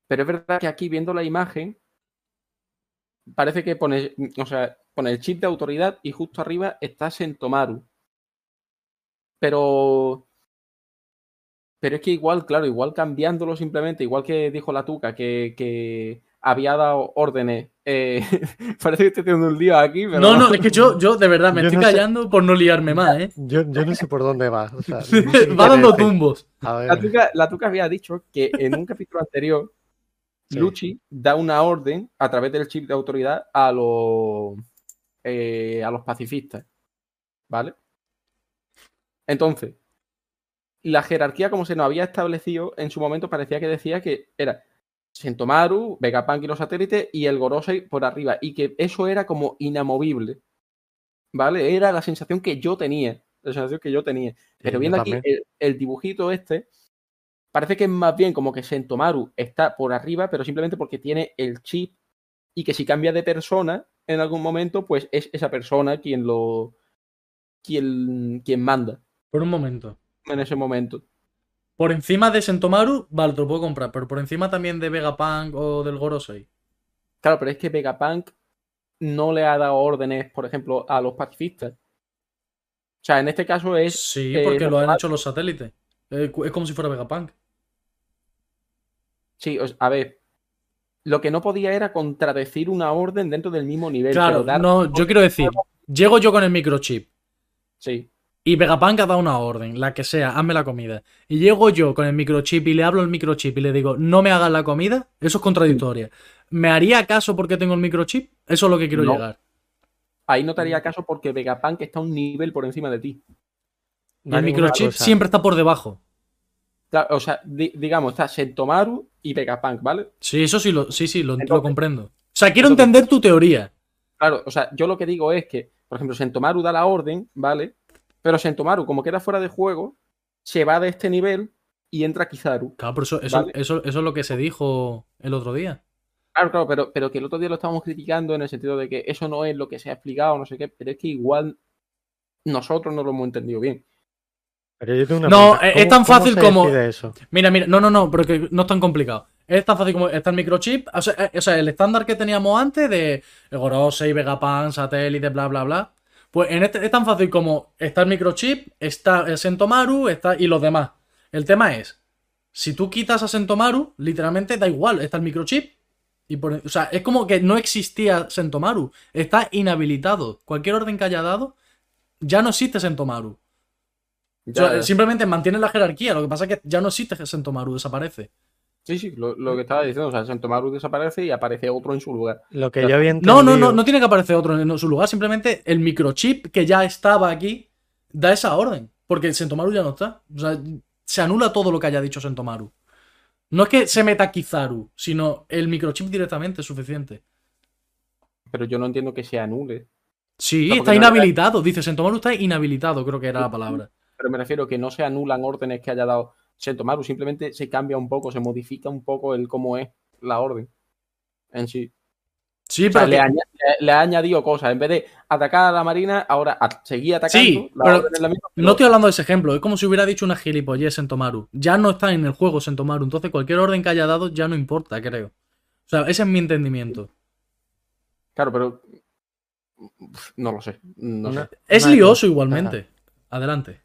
Pero es verdad que aquí viendo la imagen, parece que pone, o sea, pone el chip de autoridad y justo arriba está Sentomaru. Pero. Pero es que igual, claro, igual cambiándolo simplemente, igual que dijo la Tuca, que, que había dado órdenes. Eh, parece que estoy teniendo un lío aquí, pero. No, no, es que yo, yo de verdad me Yo estoy no sé- callando por no liarme más, ¿eh? Yo, yo no sé por dónde va. o sea, no sé Va dando decir. tumbos. La Tuca, la Tuca había dicho que en un capítulo anterior, Sí. Lucci da una orden a través del chip de autoridad a los, eh, a los pacifistas. ¿Vale? Entonces, la jerarquía como se nos había establecido en su momento parecía que decía que era Sentomaru, Vegapunk y los satélites y el Gorosei por arriba. Y que eso era como inamovible. ¿Vale? Era la sensación que yo tenía. La sensación que yo tenía. Pero viendo aquí el dibujito este, parece que es más bien como que Sentomaru está por arriba, pero simplemente porque tiene el chip y que si cambia de persona en algún momento, pues es esa persona quien lo. quien, quien manda Por un momento. en ese momento. Por encima de Sentomaru, vale, te lo puedo comprar, pero por encima también de Vegapunk o del Gorosei. Claro, pero es que Vegapunk no le ha dado órdenes, por ejemplo, a los pacifistas. O sea, en este caso es. Sí, eh, porque lo han hecho los satélites. Eh, Es como si fuera Vegapunk. Sí, a ver. Lo que no podía era contradecir una orden dentro del mismo nivel. Claro, dar- no, yo quiero decir, llego yo con el microchip Sí. Y Vegapunk ha dado una orden, la que sea, hazme la comida. Y llego yo con el microchip y le hablo al microchip y le digo, no me hagas la comida, eso es contradictorio. ¿Me haría caso porque tengo el microchip? Eso es lo que quiero No. llegar. Ahí no te haría caso porque Vegapunk está un nivel por encima de ti. El microchip siempre está por debajo. O sea, di- digamos, está Sentomaru y Vegapunk, ¿vale? Sí, eso sí, lo, sí, sí, lo, lo comprendo. O sea, quiero Entonces- entender tu teoría. Claro, o sea, yo lo que digo es que, por ejemplo, Sentomaru da la orden, ¿vale? Pero Sentomaru, como queda fuera de juego, se va de este nivel y entra Kizaru. Claro, pero eso, eso, Vale. eso, eso es lo que se dijo el otro día. Claro, claro, pero, pero que el otro día lo estábamos criticando en el sentido de que eso no es lo que se ha explicado, no sé qué, pero es que igual nosotros no lo hemos entendido bien. pero yo tengo una No, pregunta. es- es ¿Cómo- tan fácil como- eso? Mira, mira, no, no, no, pero que no es tan complicado. Es tan fácil como está el microchip. O sea, eh, o sea, el estándar que teníamos antes de Gorosei, Vegapunk, satélite, bla, bla, bla. Pues en este es tan fácil como está el microchip, está el Sentomaru, está y los demás. El tema es, si tú quitas a Sentomaru, literalmente da igual, está el microchip. Y por- o sea, es como que no existía Sentomaru. Está inhabilitado. Cualquier orden que haya dado, ya no existe Sentomaru. O Ya- sea, simplemente mantiene la jerarquía. Lo que pasa es que ya no existe Sentomaru, desaparece. Sí, sí, lo, lo que estaba diciendo, o sea, Sentomaru desaparece y aparece otro en su lugar. Lo que Ya. yo había No, entendido. no, no, no tiene que aparecer otro en su lugar. Simplemente el microchip que ya estaba aquí da esa orden. Porque Sentomaru ya no está. O sea, se anula todo lo que haya dicho Sentomaru. No es que se meta Kizaru, sino el microchip directamente es suficiente. Pero yo no entiendo que se anule. Sí, No, está no era- inhabilitado. Dice Sentomaru está inhabilitado, creo que era la palabra. Pero me refiero que no se anulan órdenes que haya dado Sentomaru, simplemente se cambia un poco, se modifica un poco el cómo es la orden en sí. Sí, O sea, pero le, que- aña- le- le ha añadido cosas. En vez de atacar a la Marina, ahora a- seguir atacando. Sí, la pero la misma, pero- No estoy hablando de ese ejemplo, es como si hubiera dicho una gilipollez Sentomaru. Ya no está en el juego Sentomaru, entonces cualquier orden que haya dado ya no importa, creo. O sea, ese es mi entendimiento. Claro, pero. No lo sé. No sé. Es lioso igualmente. Adelante.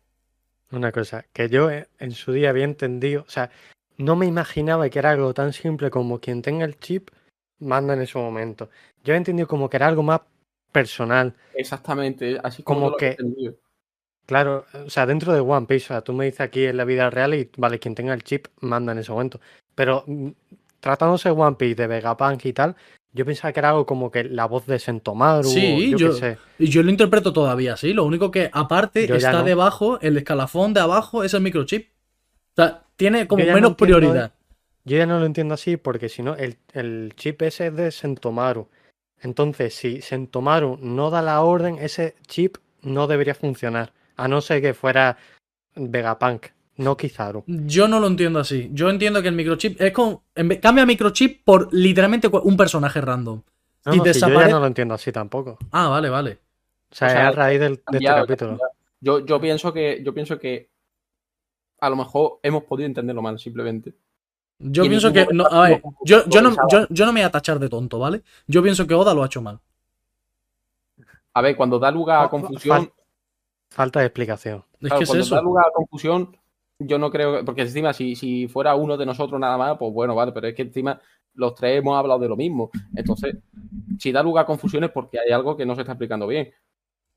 Una cosa, que yo eh, en su día había entendido, o sea, no me imaginaba que era algo tan simple como quien tenga el chip manda en ese momento. Yo he entendido como que era algo más personal. Exactamente. Así como, Como lo que- entendido. Claro, o sea, dentro de One Piece, o sea, tú me dices aquí en la vida real y vale, quien tenga el chip manda en ese momento. Pero mm, tratándose de One Piece, de Vegapunk y tal, Yo pensaba que era algo como que la voz de Sentomaru. Sí, yo, yo- sé. Y yo lo interpreto todavía así. Lo único que, aparte, Yo está no. debajo, el escalafón de abajo es el microchip. O sea, tiene como no menos entiendo, prioridad. Yo ya no lo entiendo así porque si no, el, el chip ese es de Sentomaru. Entonces, si Sentomaru no da la orden, ese chip no debería funcionar. A no ser que fuera Vegapunk, no Kizaru. Yo no lo entiendo así. Yo entiendo que el microchip es vez- Cambia microchip por literalmente un personaje random. No, Y no, si yo ya no lo entiendo así tampoco. Ah, vale, vale. O sea, O sea, es a raíz del- de este capítulo. Yo, yo pienso que, yo pienso que a lo mejor hemos podido entenderlo mal, simplemente. Yo Y pienso que. No, a ver, yo, yo, no, yo, yo no me voy a tachar de tonto, ¿vale? Yo pienso que Oda lo ha hecho mal. A ver, cuando da lugar a confusión, fal- Falta de explicación. Es que es cuando eso. da lugar a confusión, yo no creo, que- porque encima si, si fuera uno de nosotros nada más, pues bueno, vale, pero es que encima los tres hemos hablado de lo mismo. Entonces, si da lugar a confusión es porque hay algo que no se está explicando bien.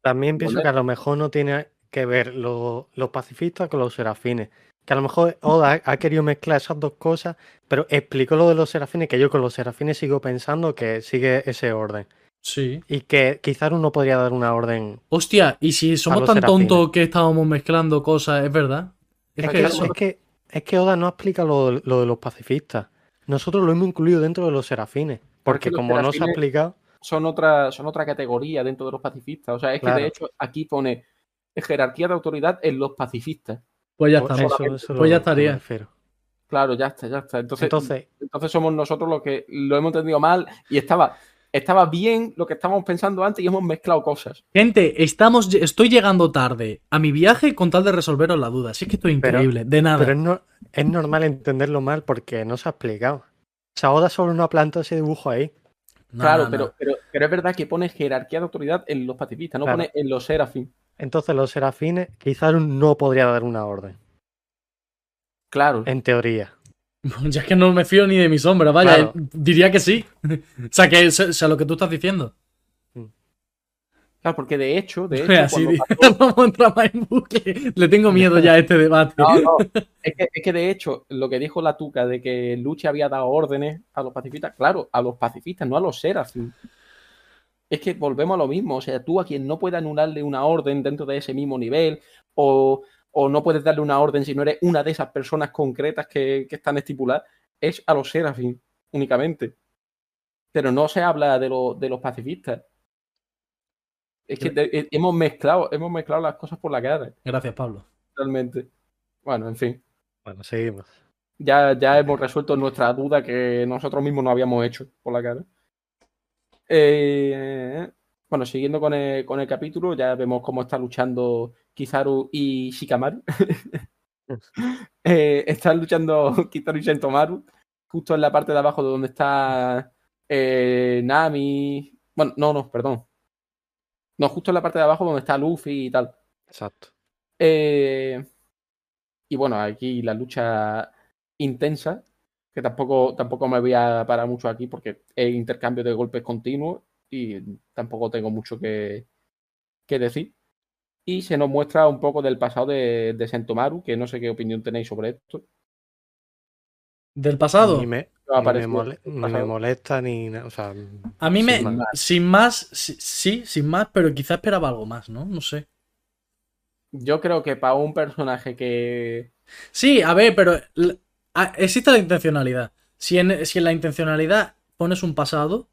También pienso ¿Vale? que a lo mejor no tiene que ver lo- los pacifistas con los serafines. Que a lo mejor Oda ha- querido mezclar esas dos cosas, pero explicó lo de los serafines, que yo con los serafines sigo pensando que sigue ese orden. Sí. Y que quizás uno podría dar una orden. Hostia, y si somos tan serafines. tontos que estábamos mezclando cosas, es verdad. Es que es que, es que Oda no explica lo, lo de los pacifistas. Nosotros lo hemos incluido dentro de los serafines. Porque los como no se ha explicado, Son otra, son otra categoría dentro de los pacifistas. O sea, es que Claro. de hecho aquí pone jerarquía de autoridad en los pacifistas. Pues ya pues estamos. eso- eso Pues lo- ya estaría. Claro, ya está, ya está. Entonces, Entonces, Entonces somos nosotros los que lo hemos entendido mal y estaba, estaba bien lo que estábamos pensando antes y hemos mezclado cosas. Gente, estamos, estoy llegando tarde a mi viaje con tal de resolveros la duda. Sí que estoy Pero- increíble. de nada. Pero es, no- es normal entenderlo mal porque no se ha explicado. O sea, Oda solo no ha plantado ese dibujo ahí. No, claro, no, pero, no. pero, pero es verdad que pone jerarquía de autoridad en los pacifistas, no Claro. pone en los serafín. Entonces los serafines quizás no podría dar una orden, Claro. en teoría. Ya es que no me fío ni de mi sombra, vaya. Claro. Diría que sí. o sea, que es, o sea, lo que tú estás diciendo. Claro, porque de hecho, de hecho, Así pasó- Vamos a entrar más en bucle. Le tengo miedo ya a este debate. No, no, es que, es que de hecho, lo que dijo la Tuca de que Luche había dado órdenes a los pacifistas, claro, a los pacifistas, no a los serafín. Es que volvemos a lo mismo, o sea, tú a quien no puede anularle una orden dentro de ese mismo nivel, o, o no puedes darle una orden si no eres una de esas personas concretas que, que están estipuladas, es a los serafín únicamente. Pero no se habla de, lo- de los pacifistas. Es que de- eh, hemos mezclado, hemos mezclado las cosas por la cara, Gracias, Pablo. realmente. Bueno, en fin. Bueno, seguimos. Ya, ya hemos resuelto nuestra duda que nosotros mismos no habíamos hecho por la cara. Eh, bueno, siguiendo con el, con el capítulo, ya vemos cómo está luchando Kizaru y Shikamaru. Eh, están luchando Kizaru y Sentomaru, justo en la parte de abajo de donde está eh, Nami. Bueno, no, no, perdón. No, justo en la parte de abajo donde está Luffy y tal. Exacto. Eh, y bueno, aquí la lucha intensa, que tampoco, tampoco me voy a parar mucho aquí porque es intercambio de golpes continuos y tampoco tengo mucho que, que decir. Y se nos muestra un poco del pasado de, de Sentomaru, que no sé qué opinión tenéis sobre esto. Del pasado. Ni me, ¿Qué os ha ni me mole- me molesta ni nada. O sea, A mí me. sin más. Sin más, sí, sí, sin más, pero quizá esperaba algo más, ¿no? No sé. Yo creo que para un personaje que. Sí, a ver, pero existe la intencionalidad. Si en, si en la intencionalidad pones un pasado,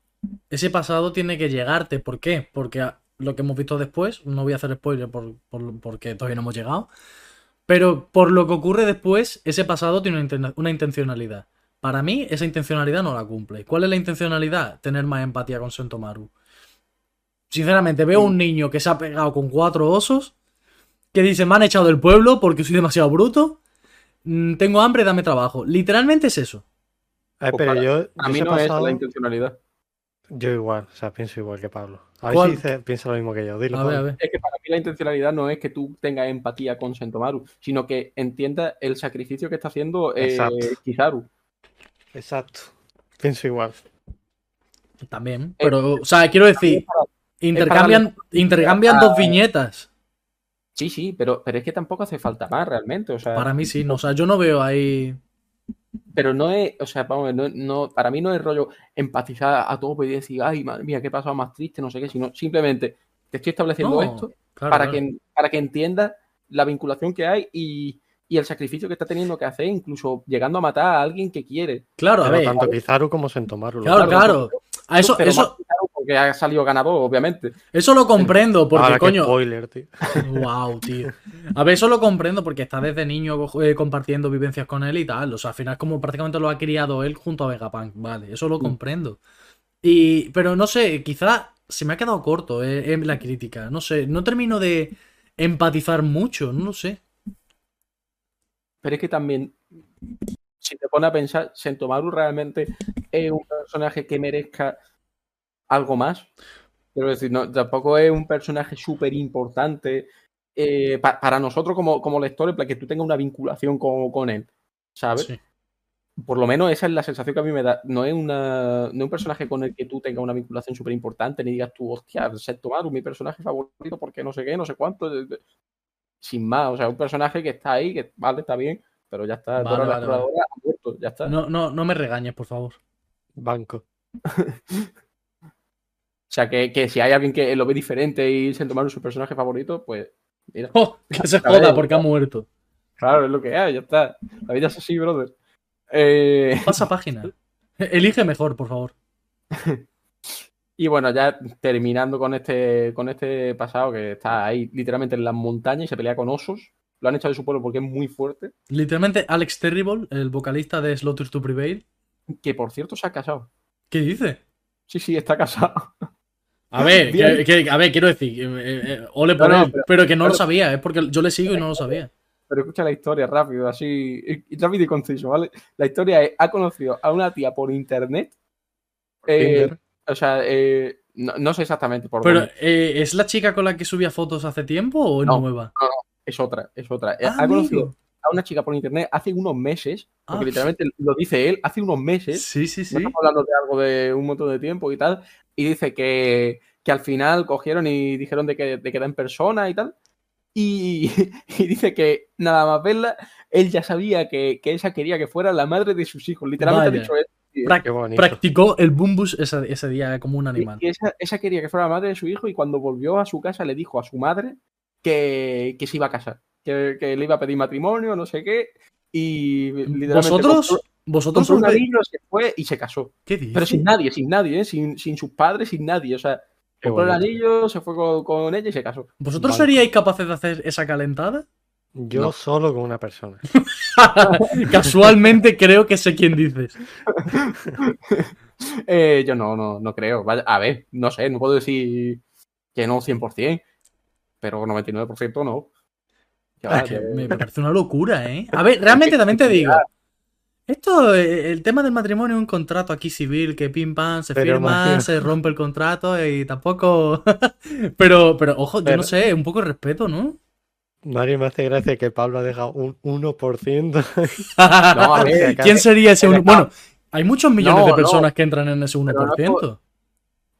ese pasado tiene que llegarte. ¿Por qué? Porque lo que hemos visto después, no voy a hacer spoiler por, por- porque todavía no hemos llegado, pero por lo que ocurre después, ese pasado tiene una, inten- una intencionalidad. Para mí, esa intencionalidad no la cumple. ¿Cuál es la intencionalidad? Tener más empatía con Sentomaru. Sinceramente, veo un niño que se ha pegado con cuatro osos, que dice, me han echado del pueblo porque soy demasiado bruto, mm, tengo hambre, dame trabajo. Literalmente es eso. Pero yo, A mí no es la intencionalidad. Yo igual, o sea, pienso igual que Pablo. A ver ¿Cuál? si dice- piensa lo mismo que yo. Dilo, A ver, a Pablo. ver. Es que para mí la intencionalidad no es que tú tengas empatía con Sentomaru, sino que entiendas el sacrificio que está haciendo eh, Exacto. Kizaru. Exacto. Pienso igual. También. Pero, o sea, quiero decir, para intercambian, intercambian dos viñetas. Sí, sí, pero, pero es que tampoco hace falta más realmente. O sea, Para mí sí, no, o sea, yo no veo ahí. Pero no es, o sea, vamos, no, no- para mí no es rollo empatizar a tope y decir, ay, madre mía, qué pasado más triste, no sé qué, sino simplemente te estoy estableciendo No, esto claro, para, claro. Que, para que entiendas la vinculación que hay y, y el sacrificio que está teniendo que hacer, incluso llegando a matar a alguien que quiere. Claro, a ver. tanto Kizaru como Sentomaru. Claro, saben. claro. A eso, eso, claro, porque ha salido ganador, obviamente. eso lo comprendo, porque Ahora, qué coño. spoiler, tío. Wow, tío. A ver, eso lo comprendo porque está desde niño eh, compartiendo vivencias con él y tal. O sea, al final, como prácticamente lo ha criado él junto a Vegapunk. Vale, eso lo Mm. comprendo. Y, pero no sé, quizá se me ha quedado corto eh, en la crítica. No sé, no termino de empatizar mucho, no lo sé. Pero es que también, si te pones a pensar, Sentomaru realmente es un personaje que merezca algo más. Quiero decir, no, tampoco es un personaje súper importante eh, pa- para nosotros como, como lectores, para que tú tengas una vinculación con, con él, ¿sabes? Sí. Por lo menos esa es la sensación que a mí me da. No es, una, no es un personaje con el que tú tengas una vinculación súper importante, ni digas tú, hostia, Sentomaru, mi personaje favorito, porque no sé qué, no sé cuánto. de- de- Sin más, o sea, un personaje que está ahí, que vale, está bien, pero ya está. Vale, vale, vale. Muerto, ya está. No, no, no me regañes, por favor. Banco. O sea, que, que si hay alguien que lo ve diferente y Sentomaru es su personaje favorito, pues mira. Oh, que se joda porque ha muerto. Claro, es lo que hay, ya está. La vida es así, brother. Eh, Pasa página. Elige mejor, por favor. y bueno, ya terminando con este, con este pasado que está ahí literalmente en las montañas y se pelea con osos. Lo han echado de su pueblo porque es muy fuerte. Literalmente, Alex Terrible, el vocalista de Slaughter to Prevail. Que por cierto se ha casado. ¿Qué dice? Sí, sí, está casado. A ver, Bien. que- que- a ver, quiero decir, eh, eh, eh, ole por No, no, pero, pero- que no lo sabía, es porque yo le sigo y no lo sabía. Pero escucha la historia rápido, así, rápido y conciso, ¿vale? La historia es, ha conocido a una tía por internet. eh, o sea, eh, no, no sé exactamente por Pero, ¿es la chica con la que subía fotos hace tiempo o es No. nueva? Es otra, es otra. Ah, ha conocido. A una chica por internet hace unos meses, porque Ah. literalmente lo dice él, hace unos meses. Sí, sí, No sí. estamos hablando de algo de un montón de tiempo y tal. Y dice que, que al final cogieron y dijeron de que, de que era en persona y tal. Y, y dice que nada más verla, él ya sabía que, que ella quería que fuera la madre de sus hijos. Literalmente Vaya. ha dicho bonito. practicó el bumbus ese, ese día como un Y- animal. Y esa, esa quería que fuera la madre de su hijo y cuando volvió a su casa le dijo a su madre que, que se iba a casar, que, que le iba a pedir matrimonio, no sé qué. Y literalmente ¿Vosotros? compró- ¿Vosotros compró un anillo, se fue y se casó. ¿Qué dices? Pero sin nadie, sin nadie, ¿eh? sin, sin sus padres, sin nadie. O sea, Qué compró el anillo, se fue con, con ella y se casó. ¿Vosotros seríais capaces de hacer esa calentada? Yo No. solo con una persona. Casualmente creo que sé quién dices. Eh, yo no, no, no creo. Vaya, a ver, no sé, no puedo decir que no 100%, pero 99% no. Que me me parece una locura, ¿eh? A ver, realmente también te digo. Esto, eh, el tema del matrimonio es un contrato aquí civil que pim pam se Pero firma, se rompe el contrato y tampoco. pero, pero ojo, yo Pero- no sé, un poco de respeto, ¿no? Mario me hace gracia que Pablo ha dejado un 1%. No, a ver, ¿Quién sería ese es uno? que- Bueno, hay muchos millones No, de no. personas que entran en ese no es 1%.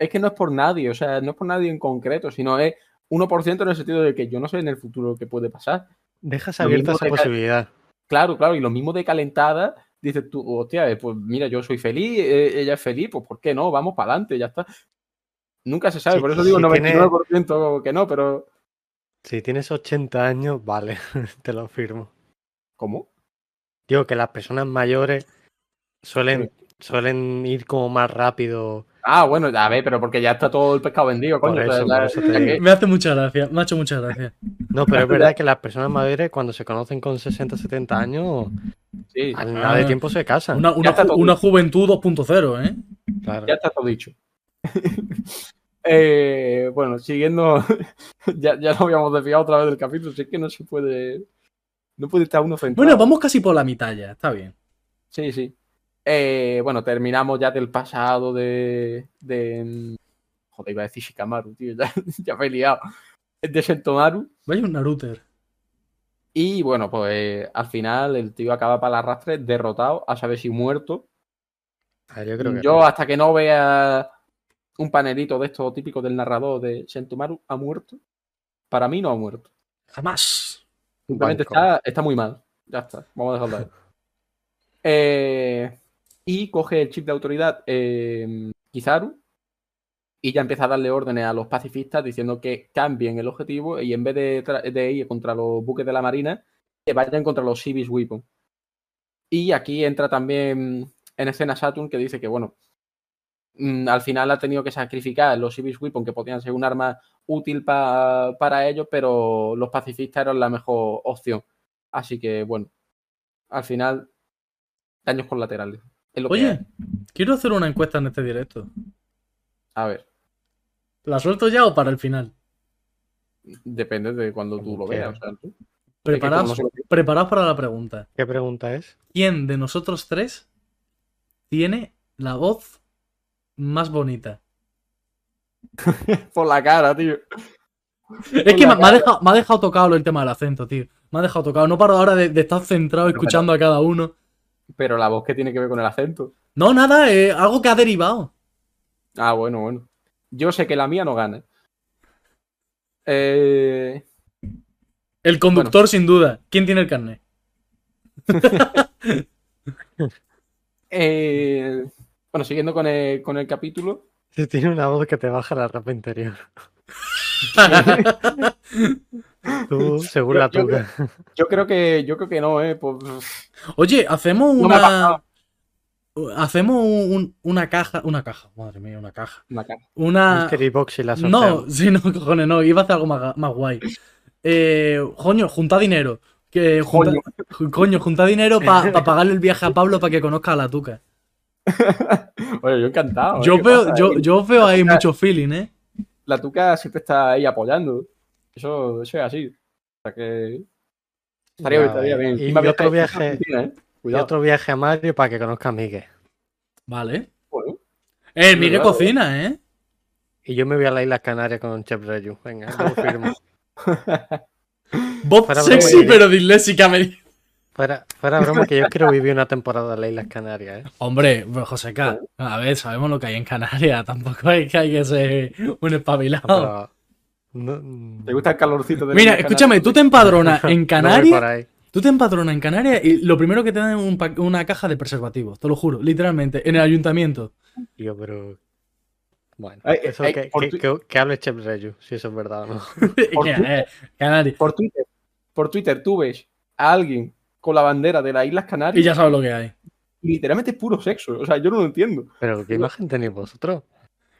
es que no es por nadie, o sea, no es por nadie en concreto, sino es 1% en el sentido de que yo no sé en el futuro qué puede pasar. Dejas abierta esa de posibilidad. Claro, claro, y lo mismo de calentada, dices tú, hostia, eh, pues mira, yo soy feliz, eh, ella es feliz, pues ¿por qué no? Vamos para adelante, ya está. Nunca se sabe, Sí, por eso digo si tiene- 99% que no, pero Si tienes 80 años, vale, te lo firmo. ¿cómo? Digo que las personas mayores suelen, suelen ir como más rápido. Ah, bueno, a ver, pero porque ya está todo el pescado vendido, coño. eso, por te. Me hace mucha gracia, me ha hecho mucha gracia. No, pero es verdad que las personas mayores cuando se conocen con 60, 70 años, sí, al nada de Ah. tiempo se casan. Una, ju- juventud 2.0, ¿eh? Claro. ya está todo dicho. Eh, bueno, siguiendo, ya, ya lo habíamos desviado otra vez del capítulo, si es que no se puede, no puede estar uno centrado. Bueno, vamos casi por la mitad ya, está bien. Sí, sí. Eh, bueno, terminamos ya del pasado de, de... Joder, iba a decir Shikamaru, tío, ya, ya me he liado. De Sentomaru. Vaya un Naruter. Y bueno, pues al final el tío acaba para el arrastre derrotado, a saber si muerto. Ah, yo creo que Yo no. hasta que no vea un panelito de estos típicos del narrador de Sentomaru ha muerto. Para mí no ha muerto. Jamás. Simplemente está, está muy mal. Ya está. Vamos a dejarlo ahí. Eh, y coge el chip de autoridad eh, Kizaru y ya empieza a darle órdenes a los pacifistas diciendo que cambien el objetivo y en vez de, ir contra los buques de la marina, que vayan contra los Civis Weapon. Y aquí entra también en escena Saturn que dice que, bueno, mm, al final ha tenido que sacrificar los Civis Weapon, que podían ser un arma útil pa- para ellos, pero los pacifistas eran la mejor opción. Así que, bueno, al final, daños colaterales. Es lo que Oye, quiero hacer una encuesta en este directo. A ver, ¿La suelto ya o para el final? depende de cuando tú lo veas. quieras. o sea, tú- Preparados, no se lo digo. preparados para la pregunta. ¿Qué pregunta es? ¿Quién de nosotros tres tiene la voz más bonita? Por la cara, tío. Es que me, me ha dejado, me ha dejado tocado el tema del acento, tío. Me ha dejado tocado. No paro ahora de, de estar centrado escuchando a cada uno. Pero la voz que tiene que ver con el acento. No, nada, es algo que ha derivado. Ah, bueno, bueno. Yo sé que la mía no gana. Eh, El conductor, sin duda. ¿Quién tiene el carnet? eh, bueno, siguiendo con el, con el capítulo. Si tiene una voz que te baja la ropa interior. Tú, según la Yo- tuya. Yo creo que, yo creo que no, eh. Pues, Oye, hacemos una. Hacemos un- una caja. Una caja, madre mía, una caja. una Box y la No, sí, no, cojones, no. Iba a hacer algo más, más guay. Eh, coño, junta dinero. Que junta, coño, junta dinero para pagarle el viaje a Pablo para que conozca a la tuca. Oye, yo encantado. ¿eh? Yo ¿Qué veo, pasa? yo, yo veo ahí mucho feeling, ¿eh? La tuca siempre está ahí apoyando. Eso, eso es así. O sea que. Estaría, Ya, estaría bien. y Encima otro viaje- viaje- Argentina, ¿eh? Y otro viaje a Mario para que conozca a Miguel. Vale. Bueno, Eh, Miguel cocina, ¿eh? Y yo me voy a las Islas Canarias con Chef Reyu. Venga, lo firmo. Voz Fuera sexy pero disléxica. me- Fuera, fuera broma que yo quiero vivir una temporada las Islas Canarias, ¿eh? Hombre, pues, José K, a ver, sabemos lo que hay en Canarias. Tampoco es que hay que ser un espabilado. Pero no- ¿Te gusta el calorcito de Mira, de escúchame, tú te empadronas en Canarias. Tú te empadronas en Canarias y lo primero que te dan es un una caja de preservativos, te lo juro, literalmente, en el ayuntamiento. Tío, pero. Bueno, Ay, eso ay, que, que- tu- que- que hable Chef Reyu, si eso es verdad o no. Por Twitter, por Twitter tú ves a alguien con la bandera de las Islas Canarias Y ya sabes lo que hay. y literalmente es puro sexo. O sea, yo no lo entiendo. Pero ¿qué imagen tenéis vosotros?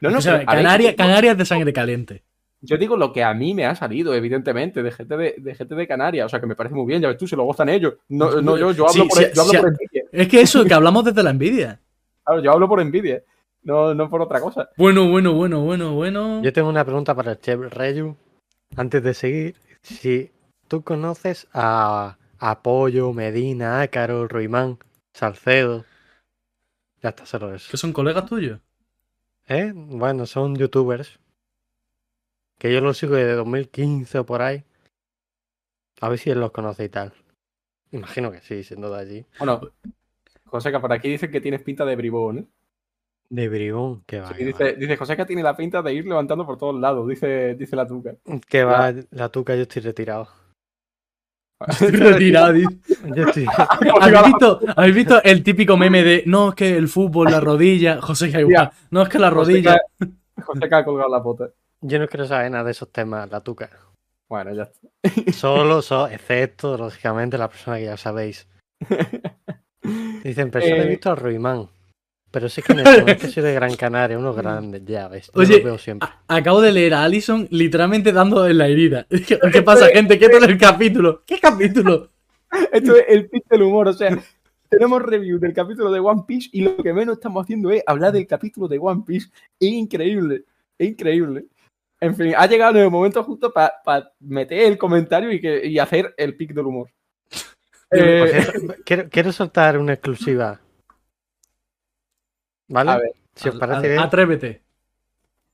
No, no, O sea, Canarias, Canarias de sangre caliente. Yo digo lo que a mí me ha salido, evidentemente, de gente de, de, gente de Canarias. O sea, que me parece muy bien, ya ves tú, se lo gozan ellos. No, no yo, yo hablo, Sí, por, sí, yo hablo sí. por envidia. Es que eso, que hablamos desde la envidia. Claro, yo hablo por envidia. No, no por otra cosa. Bueno, bueno, bueno, bueno, bueno. Yo tengo una pregunta para el Chef Reyu. Antes de seguir, si tú conoces a Apoyo, Medina, Ácaro, Ruimán, Salcedo. Ya está, solo eso. ¿Que son colegas tuyos? ¿Eh? Bueno, son youtubers. Que yo los sigo desde 2015 o por ahí. A ver si él los conoce y tal. Imagino que sí, siendo de allí. Bueno, Joseca, por aquí dicen que tienes pinta de bribón, ¿eh? De Bribón, que va. Sí, que dice, dice Joseca tiene la pinta de ir levantando por todos lados, dice, dice la tuca. va. Que va, la tuca, yo estoy retirado. Retirado. Yo estoy... ¿Habéis visto, habéis visto el típico meme de no, es que el fútbol, la rodilla? José que igual. No, es que la rodilla. Joseca, Joseca ha colgado la pota. yo no quiero saber nada de esos temas, la tuca. Bueno, ya está. Solo, so- excepto, lógicamente, la persona que ya sabéis. Dicen, pero solo he Eh. visto a Ruimán. Pero sí que no es, es que soy de Gran Canaria, unos grandes, ya ves. Yo Oye, los veo siempre. Acabo de leer a Allison literalmente dando en la herida. ¿Qué, qué pasa, gente? ¿Qué tal el capítulo? ¿Qué capítulo? Esto es el pitch del humor, o sea, tenemos review del capítulo de One Piece y lo que menos estamos haciendo es hablar del capítulo de One Piece. Es increíble, es increíble. En fin, ha llegado en el momento justo para meter el comentario y, que, y hacer el pic del humor. Eh, quiero, quiero soltar una exclusiva. ¿Vale? a ver, si os parece a- bien. Atrévete.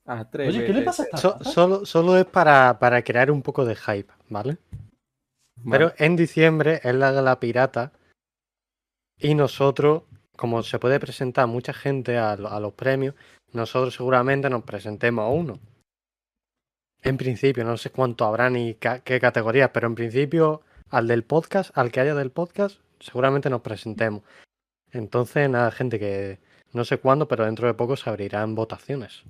atrévete. Oye, ¿qué le pasa a esta So- solo, solo es para, para crear un poco de hype, ¿vale? Pero en diciembre es la gala pirata y nosotros, como se puede presentar mucha gente a, lo- a los premios, nosotros seguramente nos presentemos a uno. En principio, no sé cuánto habrá ni ca- qué categorías, pero en principio al del podcast, al que haya del podcast, seguramente nos presentemos. Entonces, nada, gente, que no sé cuándo, pero dentro de poco se abrirán votaciones.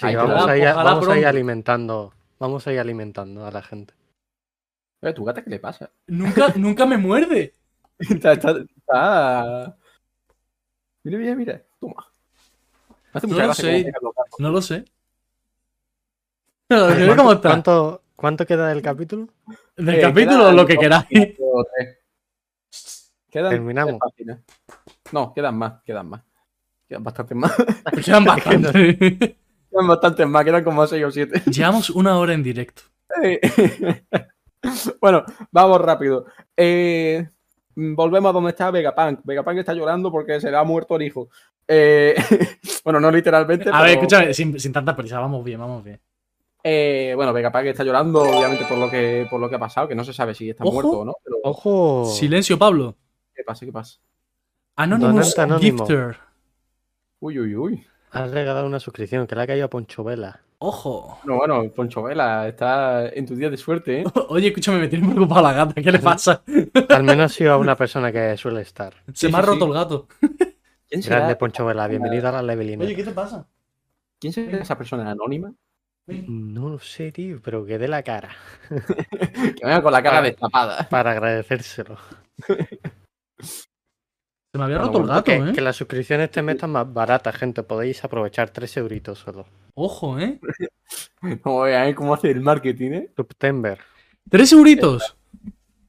Ay, que vamos a ir, vamos a ir alimentando, vamos a ir alimentando a la gente. Eh, ¿Tu gata qué le pasa? Nunca, nunca me muerde. Está, está, está- Mira, mira, mira. Toma. Hace No mucha lo gracia sé. No lo sé. Pero mira cómo está. ¿Cuánto, cuánto queda del capítulo? Del Eh, capítulo, lo que queráis. Quedan Terminamos. No, quedan más, quedan más. Quedan bastantes más. Quedan bastante. quedan bastantes más, quedan como 6 o 7. Llevamos una hora en directo. bueno, vamos rápido. Eh, volvemos a donde está Vegapunk. Vegapunk está llorando porque se le ha muerto el hijo. Eh, bueno, no literalmente. A ver, escúchame, sin, sin tanta prisa, vamos bien, vamos bien. Eh, bueno, Vegapunk está llorando, obviamente, por lo que, por lo que ha pasado, que no se sabe si está Ojo. muerto o no. Pero, Ojo. Silencio, Pablo. ¿qué pasa? ¿Qué pasa? Anonymous. Gifter. Uy, uy, uy. Has regalado una suscripción que le ha caído a Poncho Vela. Ojo. No, bueno, Poncho Vela está en tu día de suerte, ¿eh? Oye, escúchame, me tiene preocupado la gata. ¿Qué le pasa? Al menos ha sido una persona que suele estar. Se Sí, me ha sí, roto sí. el gato. ¿Quién será, Grande Poncho Vela, bienvenido a la Levelina. Oye, ¿qué te pasa? ¿quién será esa persona anónima? No lo sé, tío, pero que dé la cara Que venga con la cara destapada. para agradecérselo. Se me había roto el gato, que, ¿eh? que las suscripciones este mes están más baratas, gente. Podéis aprovechar 3 euritos solo. Ojo, ¿eh? No vean ¿eh? cómo hace el marketing, ¿eh? September. ¿Tres euritos?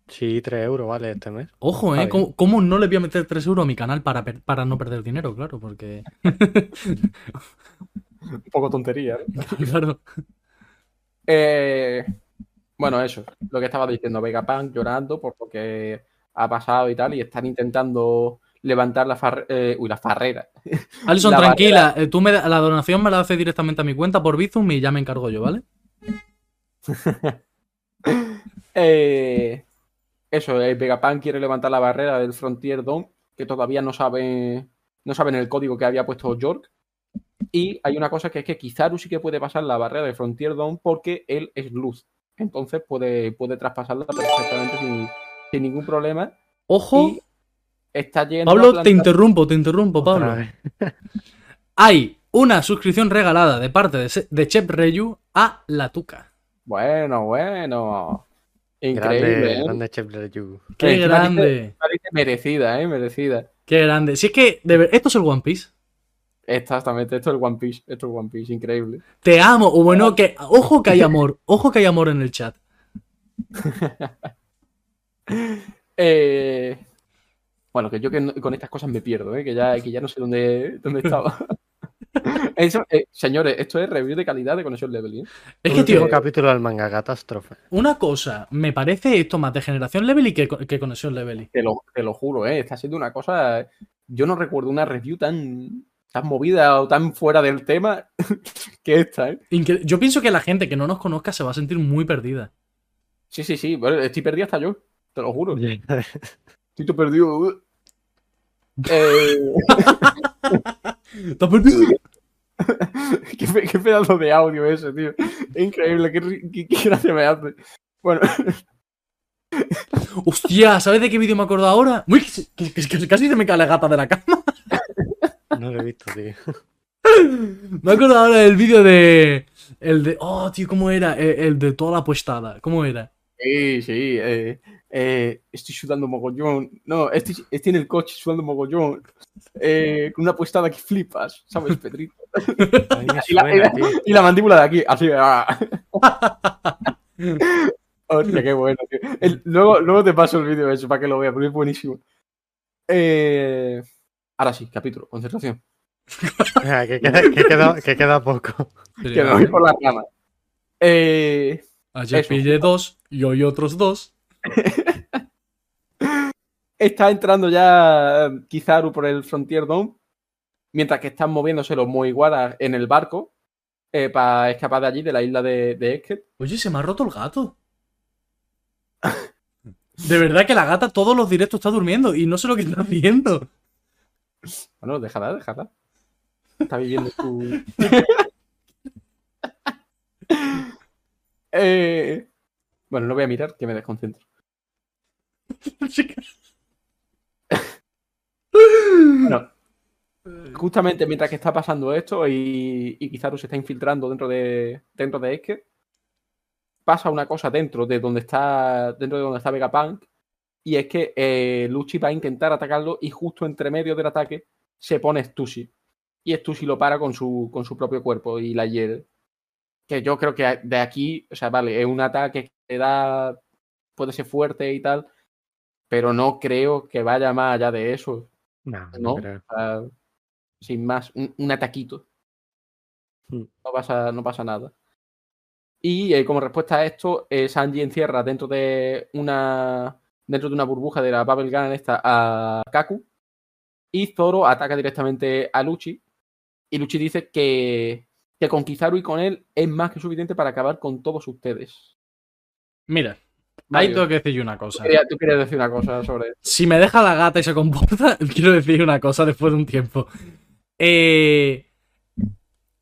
Sí, 3 euros vale este mes. Ojo, ¿eh? ¿Cómo, cómo no le voy a meter 3 euros a mi canal para, para no perder dinero? Claro, porque... Un poco tontería, ¿eh? claro. Eh, bueno, eso, lo que estaba diciendo, Vegapunk llorando por lo que ha pasado y tal, y están intentando levantar la, farre- eh, uy, la farrera. Alison, La tranquila. eh, Tú me la donación me la haces directamente a mi cuenta por Bizum y ya me encargo yo, ¿vale? Eh, eso, el Vegapunk quiere levantar la barrera del Frontier Dome, que todavía no sabe, no saben el código que había puesto York. Y hay una cosa que es que Kizaru sí que puede pasar la barrera del Frontier Dome porque él es luz. Entonces puede, puede traspasarla perfectamente sin, sin ningún problema. Ojo. Y está yendo a Pablo, te interrumpo, te interrumpo, Pablo. Hay una suscripción regalada de parte de, de Chep Reyu a La Tuca. Bueno, bueno. Increíble, Grande, ¿eh? grande Chef Ryu. ¡Qué grande! Parece merecida, ¿eh? Merecida. ¡Qué grande! Si es que, de ver, esto es el One Piece. Exactamente, esto es el One Piece. Esto es el One Piece, increíble. Te amo. O bueno, que. Ojo que hay amor. Ojo que hay amor en el chat. Eh, Bueno, que yo que no- con estas cosas me pierdo, ¿eh? que, ya, que ya no sé dónde, dónde estaba. Eso, eh, señores, esto es review de calidad de Conexión Level. ¿eh? Es que, Último tío, capítulo del manga Catástrofe. una cosa, me parece esto más de generación level y que, que conexión level. Te lo, te lo juro, ¿eh? está siendo una cosa. Yo no recuerdo una review tan, tan movida o tan fuera del tema que esta. ¿eh? Incre- Yo pienso que la gente que no nos conozca se va a sentir muy perdida. Sí, sí, sí. bueno, estoy perdido hasta yo. Te lo juro. Estoy todo perdido. Eh, ¿Estás perdido? qué, qué pedazo de audio ese, tío. Es increíble. Qué, qué- qué gracia me hace. Bueno, Hostia, ¿sabes de qué vídeo me acuerdo ahora? Uy, que, que- que- que casi se me cae la gata de la cama. No lo he visto, tío. Me acuerdo ahora del vídeo de. El de. Oh, tío, ¿cómo era? El, el de toda la puestada. ¿Cómo era? sí, sí. eh, eh, estoy sudando mogollón. No, estoy, estoy en el coche sudando mogollón. Eh, con una puestada que flipas, ¿sabes, Pedrito? Y la-. Y mandíbula de aquí, así. ah. Hostia, qué bueno, tío. El- luego, luego te paso el vídeo eso para que lo veas, porque es buenísimo. Eh, ahora sí, capítulo, concentración. Venga, que, queda, que, queda, que queda poco. Que me voy por la rama. Eh, Ayer Eso. pillé dos y hoy otros dos. está entrando ya Kizaru por el Frontier Dome, mientras que están moviéndose los Mugiwara en el barco eh, para escapar de allí, de la isla de, de Esket. Oye, se me ha roto el gato. De verdad que la gata todos los directos está durmiendo y no sé lo que está haciendo. Bueno, déjala, déjala. Está viviendo su. Eh, bueno, no voy a mirar, que me desconcentro. justamente mientras que está pasando esto y, y Kizaru se está infiltrando dentro de, dentro de Eske, pasa una cosa dentro de donde está, dentro de donde está Vegapunk, y es que eh, Luchi va a intentar atacarlo y justo entre medio del ataque se pone Stussy. Y Stussy lo para con su, con su propio cuerpo y la hiere. Que yo creo que de aquí, o sea, vale, es un ataque que da, puede ser fuerte y tal, pero no creo que vaya más allá de eso. No, no, ¿no? sea, sin más, un, un ataquito. Mm. No pasa, no pasa nada. Y eh, como respuesta a esto, eh, Sanji encierra dentro de una dentro de una burbuja de la Bubble Gun esta a Kaku. Y Zoro ataca directamente a Luchi. Y Luchi dice que, que con Kizaru y con él es más que suficiente para acabar con todos ustedes. Mira, ahí Mario, tengo que decir yo una tú cosa. querías, tú querías decir una cosa sobre. Si me deja la gata y se comporta, quiero decir una cosa después de un tiempo. Eh,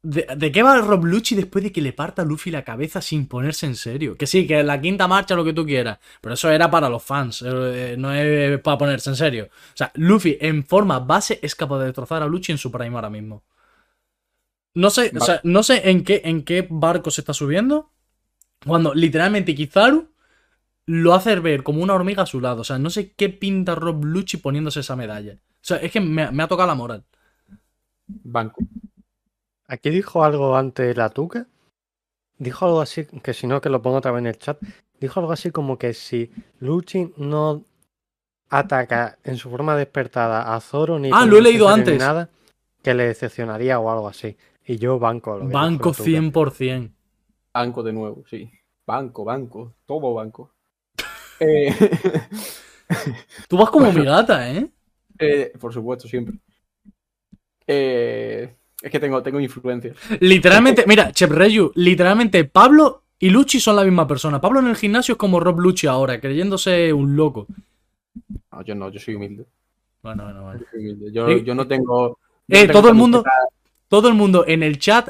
¿de, de qué va Rob Lucci después de que le parta a Luffy la cabeza sin ponerse en serio? Que sí, que la quinta marcha lo que tú quieras, pero eso era para los fans, eh, no es para ponerse en serio. O sea, Luffy en forma base es capaz de destrozar a Lucci en su prime ahora mismo. No sé, o sea, no sé en qué, en qué barco se está subiendo. Cuando literalmente Kizaru lo hace ver como una hormiga a su lado. O sea, no sé qué pinta Rob Lucci poniéndose esa medalla. O sea, es que me, me ha tocado la moral. Banco. Aquí dijo algo antes la Tuca. Dijo algo así, que si no, que lo pongo otra vez en el chat. Dijo algo así como que si Luchi no ataca en su forma despertada a Zoro ni Ah, lo he leído antes. nada, que le decepcionaría o algo así. Y yo banco. Lo Banco la Tuca. 100%. Banco de nuevo, sí. Banco, banco. Todo banco. Eh, Tú vas como mi gata, ¿eh? eh, por supuesto, siempre. Eh, es que tengo, tengo influencias. Literalmente, mira, Chep Reyu, literalmente Pablo y Lucci son la misma persona. Pablo en el gimnasio es como Rob Lucci ahora, creyéndose un loco. No, yo no, yo soy humilde. Bueno, bueno, bueno. yo. Yo, yo no tengo. yo eh, no tengo todo el mundo- Todo el mundo en el chat,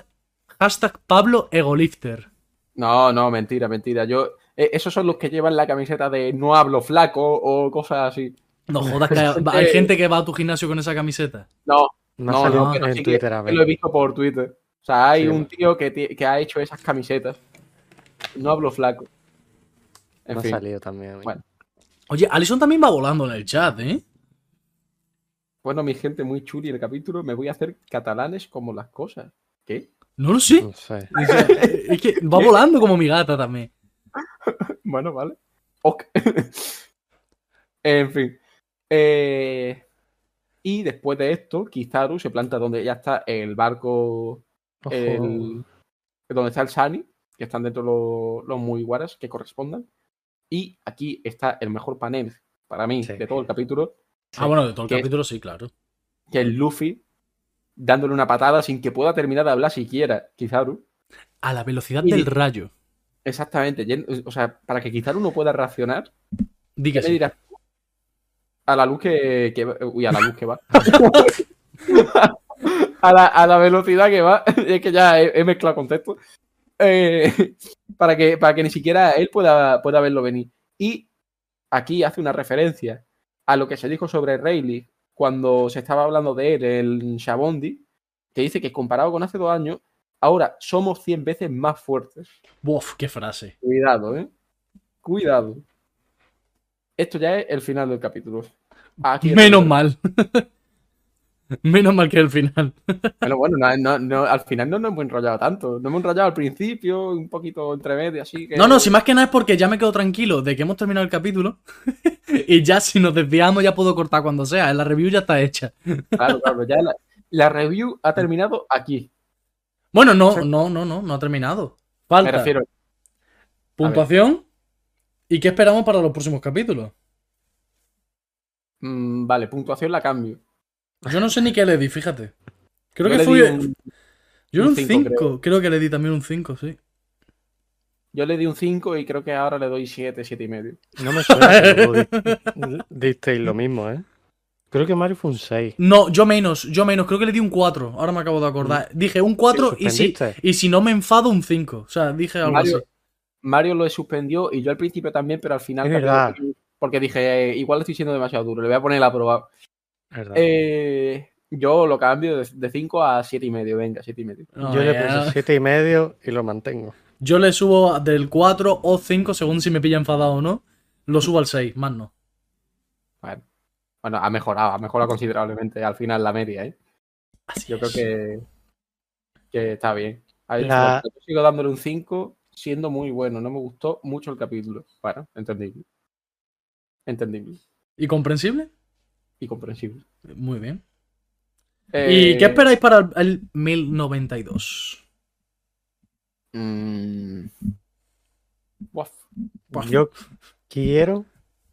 hashtag Pablo Egolifter. No, no, mentira, mentira. Yo, eh, esos son los que llevan la camiseta de no hablo flaco o cosas así. No jodas que hay, hay gente que va a tu gimnasio con esa camiseta. No, no, no, pero en sí que- Twitter a que ver. lo he visto por Twitter. O sea, hay Sí, un tío que, que ha hecho esas camisetas. No hablo flaco. En Me ha fin. salido también. a mí. Bueno. Oye, Alison también va volando en el chat, ¿eh? Bueno, mi gente, muy chuli el capítulo. Me voy a hacer catalanes como las cosas. ¿Qué? No lo sé. No sé. O sea, es que va volando como mi gata también. Bueno, vale. Ok. en fin. Eh, y después de esto, Kizaru se planta donde ya está el barco, el, donde está el Shani, que están dentro los, los Mugiwaras que correspondan. Y aquí está el mejor panel para mí Sí. de todo el capítulo, Ah, bueno, de todo el capítulo sí, claro. que es Luffy dándole una patada sin que pueda terminar de hablar siquiera, Kizaru. A la velocidad Y del rayo. Exactamente. O sea, para que Kizaru no pueda ¿Qué que me dirás? A la luz que, que va- Uy, a la luz que va. a, la, a la velocidad que va. Es que ya he, he mezclado conceptos. Eh, para, que, para que ni siquiera él pueda, pueda verlo venir. Y aquí hace una referencia a lo que se dijo sobre Rayleigh cuando se estaba hablando de él, el Shabondi, que dice que comparado con hace dos años, ahora somos 100 veces más fuertes. Uf, qué frase. Cuidado, ¿eh? Cuidado. Esto ya es el final del capítulo. Aquí Menos mal. Menos mal que el final. Bueno, bueno, no, no- no, al final no nos hemos enrollado tanto. Nos hemos enrollado al principio, un poquito entre medio, así que. No, no, si más que nada es porque ya me quedo tranquilo de que hemos terminado el capítulo. y ya si nos desviamos ya puedo cortar cuando sea. La review ya está hecha. Claro, claro, ya la, la review ha terminado aquí. Bueno, no, no, no, no, no ha terminado. Me Falta refiero. puntuación. ¿Y qué esperamos para los próximos capítulos? mm, vale, puntuación la cambio. Yo no sé ni qué le di, fíjate. Creo Yo que di un- Yo un un cinco, 5, creo. creo. que le di también un 5, sí. yo le di un 5 y creo que ahora le doy 7, 7 y medio. No me suena que lo mismo, ¿eh? Creo que Mario fue un 6. No, yo menos, yo menos, creo que le di un 4. Ahora me acabo de acordar. Dije un 4 y si, y si no me enfado, un 5. O sea, dije algo Mario, así. Mario lo suspendió y yo al principio también, pero al final. Es verdad. porque- dije, eh, igual estoy siendo demasiado duro, le voy a poner el aprobado. ¿verdad? Eh, Yo lo cambio de 5 a 7 y medio, venga, 7 y medio. No, Yo le ya- puse siete y medio y lo mantengo. Yo le subo del 4 o 5, según si me pilla enfadado o no. Lo subo al 6, más no. Bueno, bueno, ha mejorado, ha mejorado considerablemente al final la media, ¿eh? Así Yo creo que, que está bien. A ver, La- yo sigo dándole un 5, siendo muy bueno. No me gustó mucho el capítulo. Bueno, entendible. Entendible ¿Y comprensible? y comprensible. Muy bien. Eh, ¿Y qué esperáis para el, el 1092? mm. Yo quiero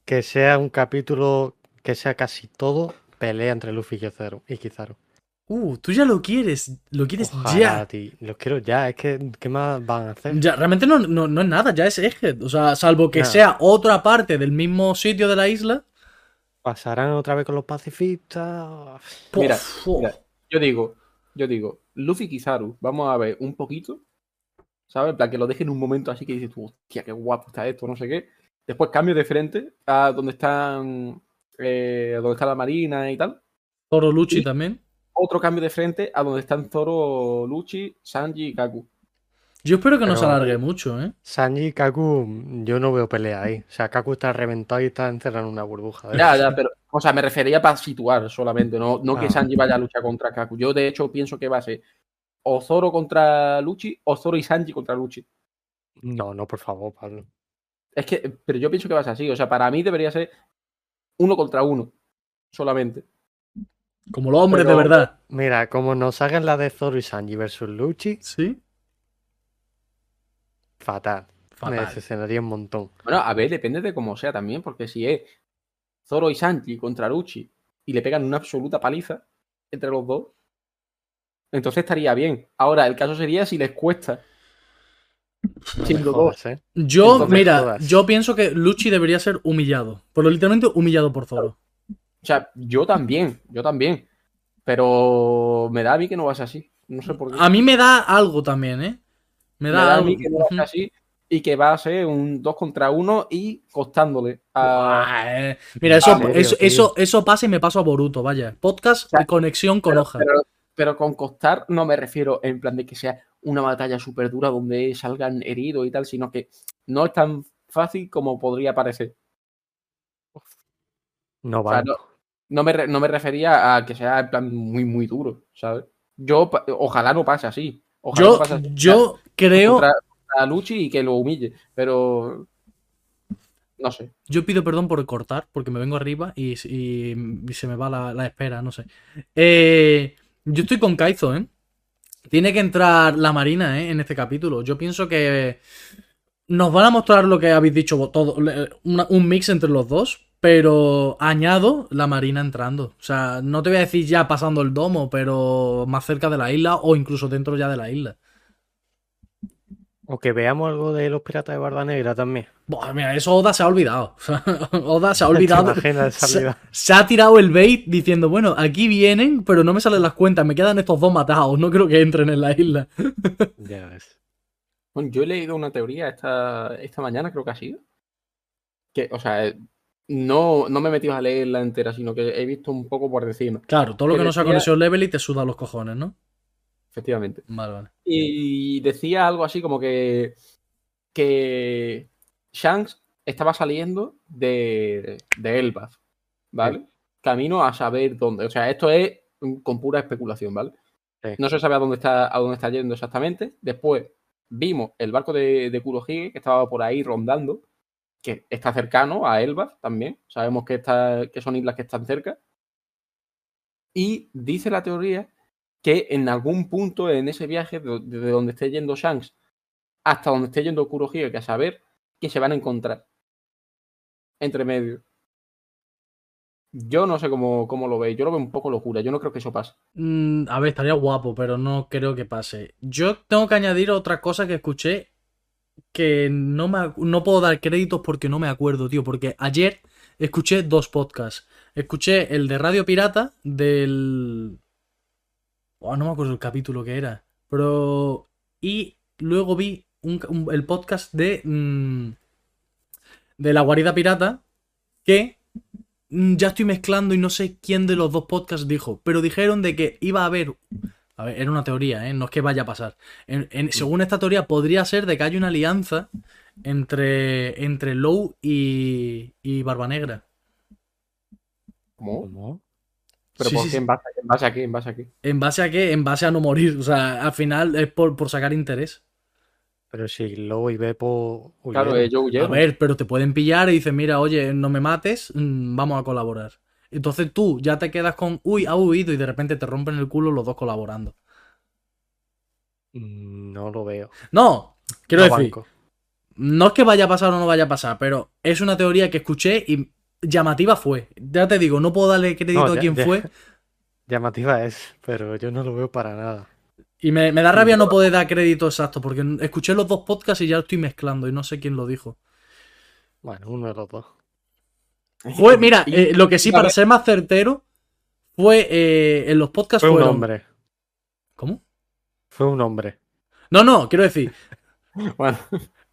que sea un capítulo que sea casi todo pelea entre Luffy y Kizaru. Y Kizaru. Uh, tú ya lo quieres. Lo quieres Ojalá, ya. tío. Los quiero ya. Es que, ¿qué más van a hacer? Ya, realmente no, no, no es nada, ya es Egghead. O sea, salvo que Nada. sea otra parte del mismo sitio de la isla. ¿Pasarán otra vez con los pacifistas? Mira, yo digo, yo digo, Luffy Kizaru, vamos a ver un poquito, ¿sabes? En plan, que lo dejen un momento así que dices tú, hostia, qué guapo está esto, no sé qué. Después cambio de frente a donde están, eh, donde está la marina y tal. Zoro Lucchi Y- también. Otro cambio de frente a donde están Zoro, Lucci, Sanji y Kaku. Yo espero que no se alargue mucho, ¿eh? Sanji y Kaku, yo no veo pelea ahí. O sea, Kaku está reventado y está encerrado en una burbuja. de Ya, ya, pero, o sea, me refería para situar solamente, no, no que Ah. Sanji vaya a luchar contra Kaku. Yo, de hecho, pienso que va a ser o Zoro contra Lucci o Zoro y Sanji contra Lucci. No, no, por favor, Pablo. Es que, pero yo pienso que va a ser así. O sea, para mí debería ser uno contra uno. Solamente. Como los hombres Pero- de verdad. Mira, como nos hagan la de Zoro y Sanji versus Lucci, Sí. fatal. Me Fatal. decepcionaría un montón. Bueno, a ver, depende de cómo sea también, porque si es Zoro y Sanji contra Lucci y le pegan una absoluta paliza entre los dos, entonces estaría bien. Ahora, el caso sería si les cuesta. Jodas, ¿eh? Yo, Entonces, mira, jodas. yo pienso que Lucci debería ser humillado. Pero literalmente humillado por Zoro. O sea, yo también, yo también. Pero me da a mí que no va a ser así. No sé por qué. A mí me da algo también, ¿eh? Me me da, a algo. mí que no va a ser Ujú. así y que va a ser un 2 contra 1 y costándole a, eh. Mira, eso, eso, tío. eso, eso pasa y me paso a Boruto, vaya. Podcast sea, de conexión con pero, hoja. pero- pero con costar no me refiero en plan de que sea una batalla súper dura donde salgan heridos y tal, sino que no es tan fácil como podría parecer. No O sea, van. no, no me, no me refería a que sea en plan muy, muy duro, ¿sabes? Yo, ojalá no pase así. Ojalá no Yo, pase así. yo creo, Contra, contra Lucci y que lo humille, pero no sé. yo pido perdón por cortar, porque me vengo arriba y, y- y se me va la, la espera, no sé. Eh, yo estoy con Kaizo, ¿eh? Tiene que entrar la Marina, ¿eh? En este capítulo. Yo pienso que nos van a mostrar lo que habéis dicho todo, una- un mix entre los dos, pero añado la Marina entrando. O sea, no te voy a decir ya pasando el domo, pero más cerca de la isla o incluso dentro ya de la isla. O que veamos algo de los piratas de Barba Negra también. Buah, mira, eso Oda se ha olvidado. Oda se ha ¿Te olvidado. Se, ha tirado el bait diciendo, bueno, aquí vienen, pero no me salen las cuentas, me quedan estos dos matados, no creo que entren en la isla. Ya ves. Bueno, yo he leído una teoría esta, esta mañana, creo que ha sido. Que, o sea, eh, no, no me he metido a leerla entera, sino que he visto un poco por encima, Claro, todo lo Que que no sea decía- conexión level y te suda los cojones, ¿no? Efectivamente. Vale, vale. Y decía algo así como que, que Shanks estaba saliendo de, de Elbaf, ¿vale? Camino a saber dónde. O sea, esto es con pura especulación, ¿vale? Sí. No se sabe a dónde está, a dónde está yendo exactamente. Después vimos el barco de, de Kurohige que estaba por ahí rondando, que está cercano a Elbaf también. Sabemos que, está, que son islas que están cerca. Y dice la teoría que en algún punto en ese viaje, de- desde donde esté yendo Shanks hasta donde esté yendo Kurohige, que a saber que se van a encontrar entre medio. Yo no sé cómo, cómo lo veis, yo lo veo un poco locura, yo no creo que eso pase. Mm, a ver, estaría guapo, pero no creo que pase. Yo tengo que añadir otra cosa que escuché que no, me, no puedo dar créditos porque no me acuerdo, tío. Porque ayer escuché dos podcasts. Escuché el de Radio Pirata del... Oh, no me acuerdo el capítulo que era. Pero... Y luego vi un- un- el podcast de... mm, de la guarida pirata que mm, ya estoy mezclando y no sé quién de los dos podcasts dijo, pero dijeron de que iba a haber... A ver, era una teoría, ¿eh? no es que vaya a pasar. En- en- según esta teoría, podría ser de que hay una alianza entre, entre Low y, y Barba Negra. ¿Cómo? ¿Pero Sí, por sí, qué? ¿En base, a- en base a qué? ¿En base a qué? ¿En base a qué? En base a no morir. O sea, al final es por, por sacar interés. Pero si Lobo y Beppo Claro, huyeron. ellos A huyeron. ver, pero te pueden pillar y dicen, mira, oye, no me mates, mm, vamos a colaborar. Entonces tú ya te quedas con, uy, ha huido y de repente te rompen el culo los dos colaborando. Mm, No lo veo. No, quiero No decir, banco. no es que vaya a pasar o no vaya a pasar, pero es una teoría que escuché y llamativa fue. Ya te digo, no puedo darle crédito No, a quién ya- fue. Llamativa es, pero yo no lo veo para nada. Y me, me da rabia no poder dar crédito exacto, porque escuché los dos podcasts y ya estoy mezclando y no sé quién lo dijo. Bueno, uno de los dos. Fue, mira, eh, lo que sí, para ser más certero, fue eh, en los podcasts Fue un fueron- hombre. ¿Cómo? Fue un hombre. No, no, quiero decir. Bueno,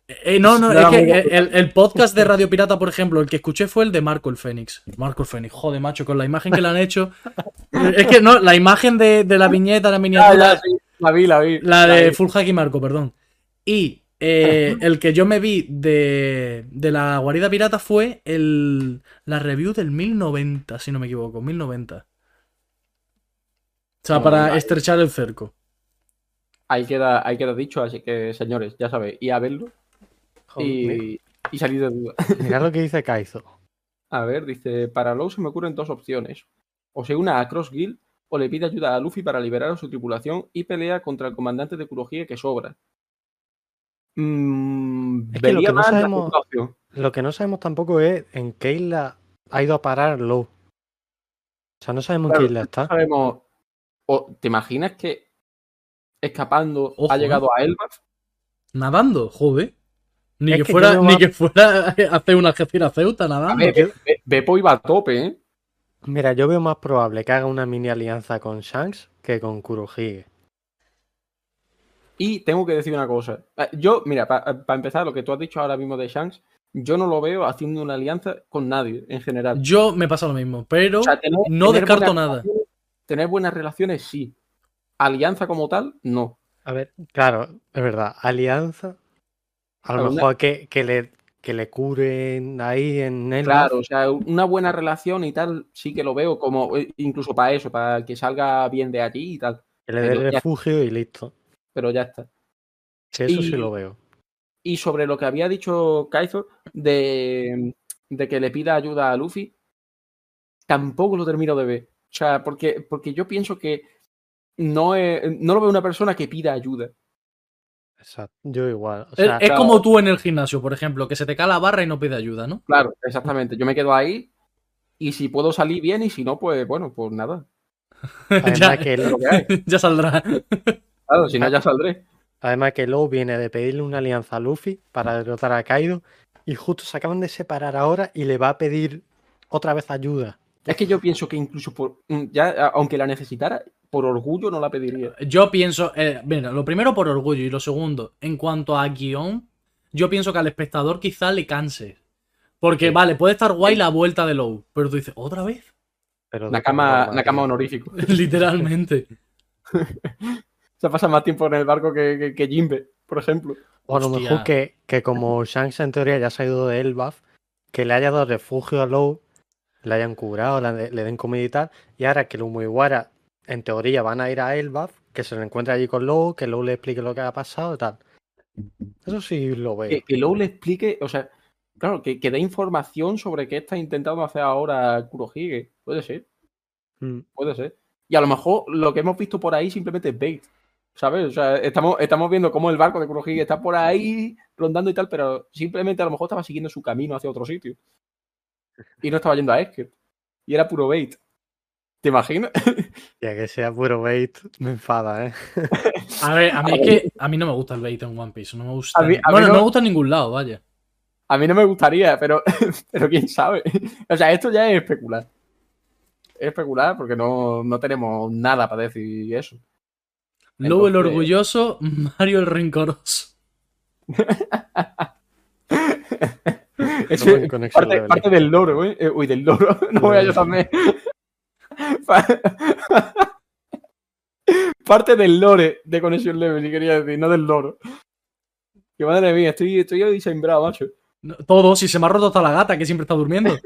eh, no, no, No es que el, el podcast de Radio Pirata, por ejemplo, el que escuché fue el de Marco el Fénix. Marco el Fénix, joder, macho, con la imagen que le han hecho. Es que no, la imagen de, de la viñeta, la ya, miniatura, ya, sí, la vi, la vi. la de vi. Full Hack y Marco, perdón. Y eh, el que yo me vi de, de la guarida pirata fue el, la review del 1090, si no me equivoco, 1090. O sea, para estrechar el cerco. Ahí queda, ahí queda dicho, así que señores, ya sabéis, y a verlo y, y salir de duda. mira lo que dice Kaizo. A ver, dice, para Low se me ocurren dos opciones. O se une a Cross Guild o le pide ayuda a Luffy para liberar a su tripulación y pelea contra el comandante de Kurohige que sobra. Mm, Es que lo que no sabemos-. Lo que no sabemos tampoco es en qué isla ha ido a parar Low. O sea, no sabemos en qué isla no está. sabemos. o, ¿Te imaginas que escapando Ojo, ha llegado a Elbaf? Nadando, joder. Ni, Es que, que fuera, ni no- que fuera a hacer una Algeciras Ceuta A Be- Be- Beppo iba a tope, ¿eh? Mira, yo veo más probable que haga una mini alianza con Shanks que con Kurohige. Y tengo que decir una cosa. Eh, Yo, mira, para empezar, lo que tú has dicho ahora mismo de Shanks, yo no lo veo haciendo una alianza con nadie en general. Yo me pasa lo mismo, pero O sea, tener- no tener descarto nada. Tener buenas relaciones, sí. Alianza como tal, no. A ver, claro, es verdad. Alianza. A lo mejor que, que le, que le curen ahí en el. Claro, o sea, una buena relación y tal, sí que lo veo como, eh, incluso para eso, para que salga bien de allí y tal. Que le dé refugio y listo. Pero ya está. Sí, eso sí lo veo. Y sobre lo que había dicho Kaizo de, de que le pida ayuda a Luffy, tampoco lo termino de ver. O sea, porque, porque yo pienso que no, es- no lo veo una persona que pida ayuda. Exacto. Yo igual. O Es, sea, es claro. como tú en el gimnasio, por ejemplo, que se te cae la barra y no pide ayuda, ¿no? Claro, exactamente. Yo me quedo ahí y si puedo salir bien y si no, pues bueno, pues nada. además, ya, que, lo que hay. ya saldrá. Claro, si no ya saldré. además que Low viene de pedirle una alianza a Luffy para derrotar a Kaido. Y justo se acaban de separar ahora y le va a pedir otra vez ayuda. Es que yo pienso que incluso por, mm, ya, aunque la necesitara, por orgullo no la pediría. Yo pienso, eh, mira, lo primero por orgullo y lo segundo, en cuanto a guion, yo pienso que al espectador quizá le canse. Porque, Sí. vale, puede estar guay la vuelta de Low, pero tú dices, ¿otra vez? Pero Nakama, Nakama honorífico. Literalmente. Se pasa más tiempo en el barco que, que, que Jimbe, por ejemplo. O a lo mejor que, que como Shanks en teoría ya se ha ido de Elbaf, que le haya dado refugio a Low, le hayan curado, le, le den comida y tal, y ahora que los Mugiwara en teoría van a ir a Elbaf, que se lo encuentre allí con Low, que Low le explique lo que ha pasado y tal. Eso sí lo veo. Que, que Low le explique, o sea, claro, que, que dé información sobre qué está intentando hacer ahora Kurohige. Puede ser, Mm. puede ser. Y a lo mejor lo que hemos visto por ahí simplemente es bait. ¿Sabes? O sea, estamos, estamos viendo cómo el barco de Kurohige está por ahí rondando y tal, pero simplemente a lo mejor estaba siguiendo su camino hacia otro sitio. Y no estaba yendo a Esker. Y era puro bait. ¿Te imaginas? Ya que sea puro bait, me enfada, ¿eh? A ver, a mí es que a mí no me gusta el bait en One Piece, no me gusta. A mí- a mí bueno, no... no- me gusta en ningún lado, vaya. A mí no me gustaría, pero, pero quién sabe. O sea, esto ya es especular. Es especular porque no, no tenemos nada para decir eso. El Entonces- orgulloso, Mario el rencoroso. Es parte, del loro, ¿eh? Eh, Uy, del loro. No voy a yo también. Parte del lore de Conexión Level, si quería decir, no del loro. Que madre mía, estoy, estoy hoy sembrado, macho. No, Todo, si se me ha roto hasta la gata que siempre está durmiendo.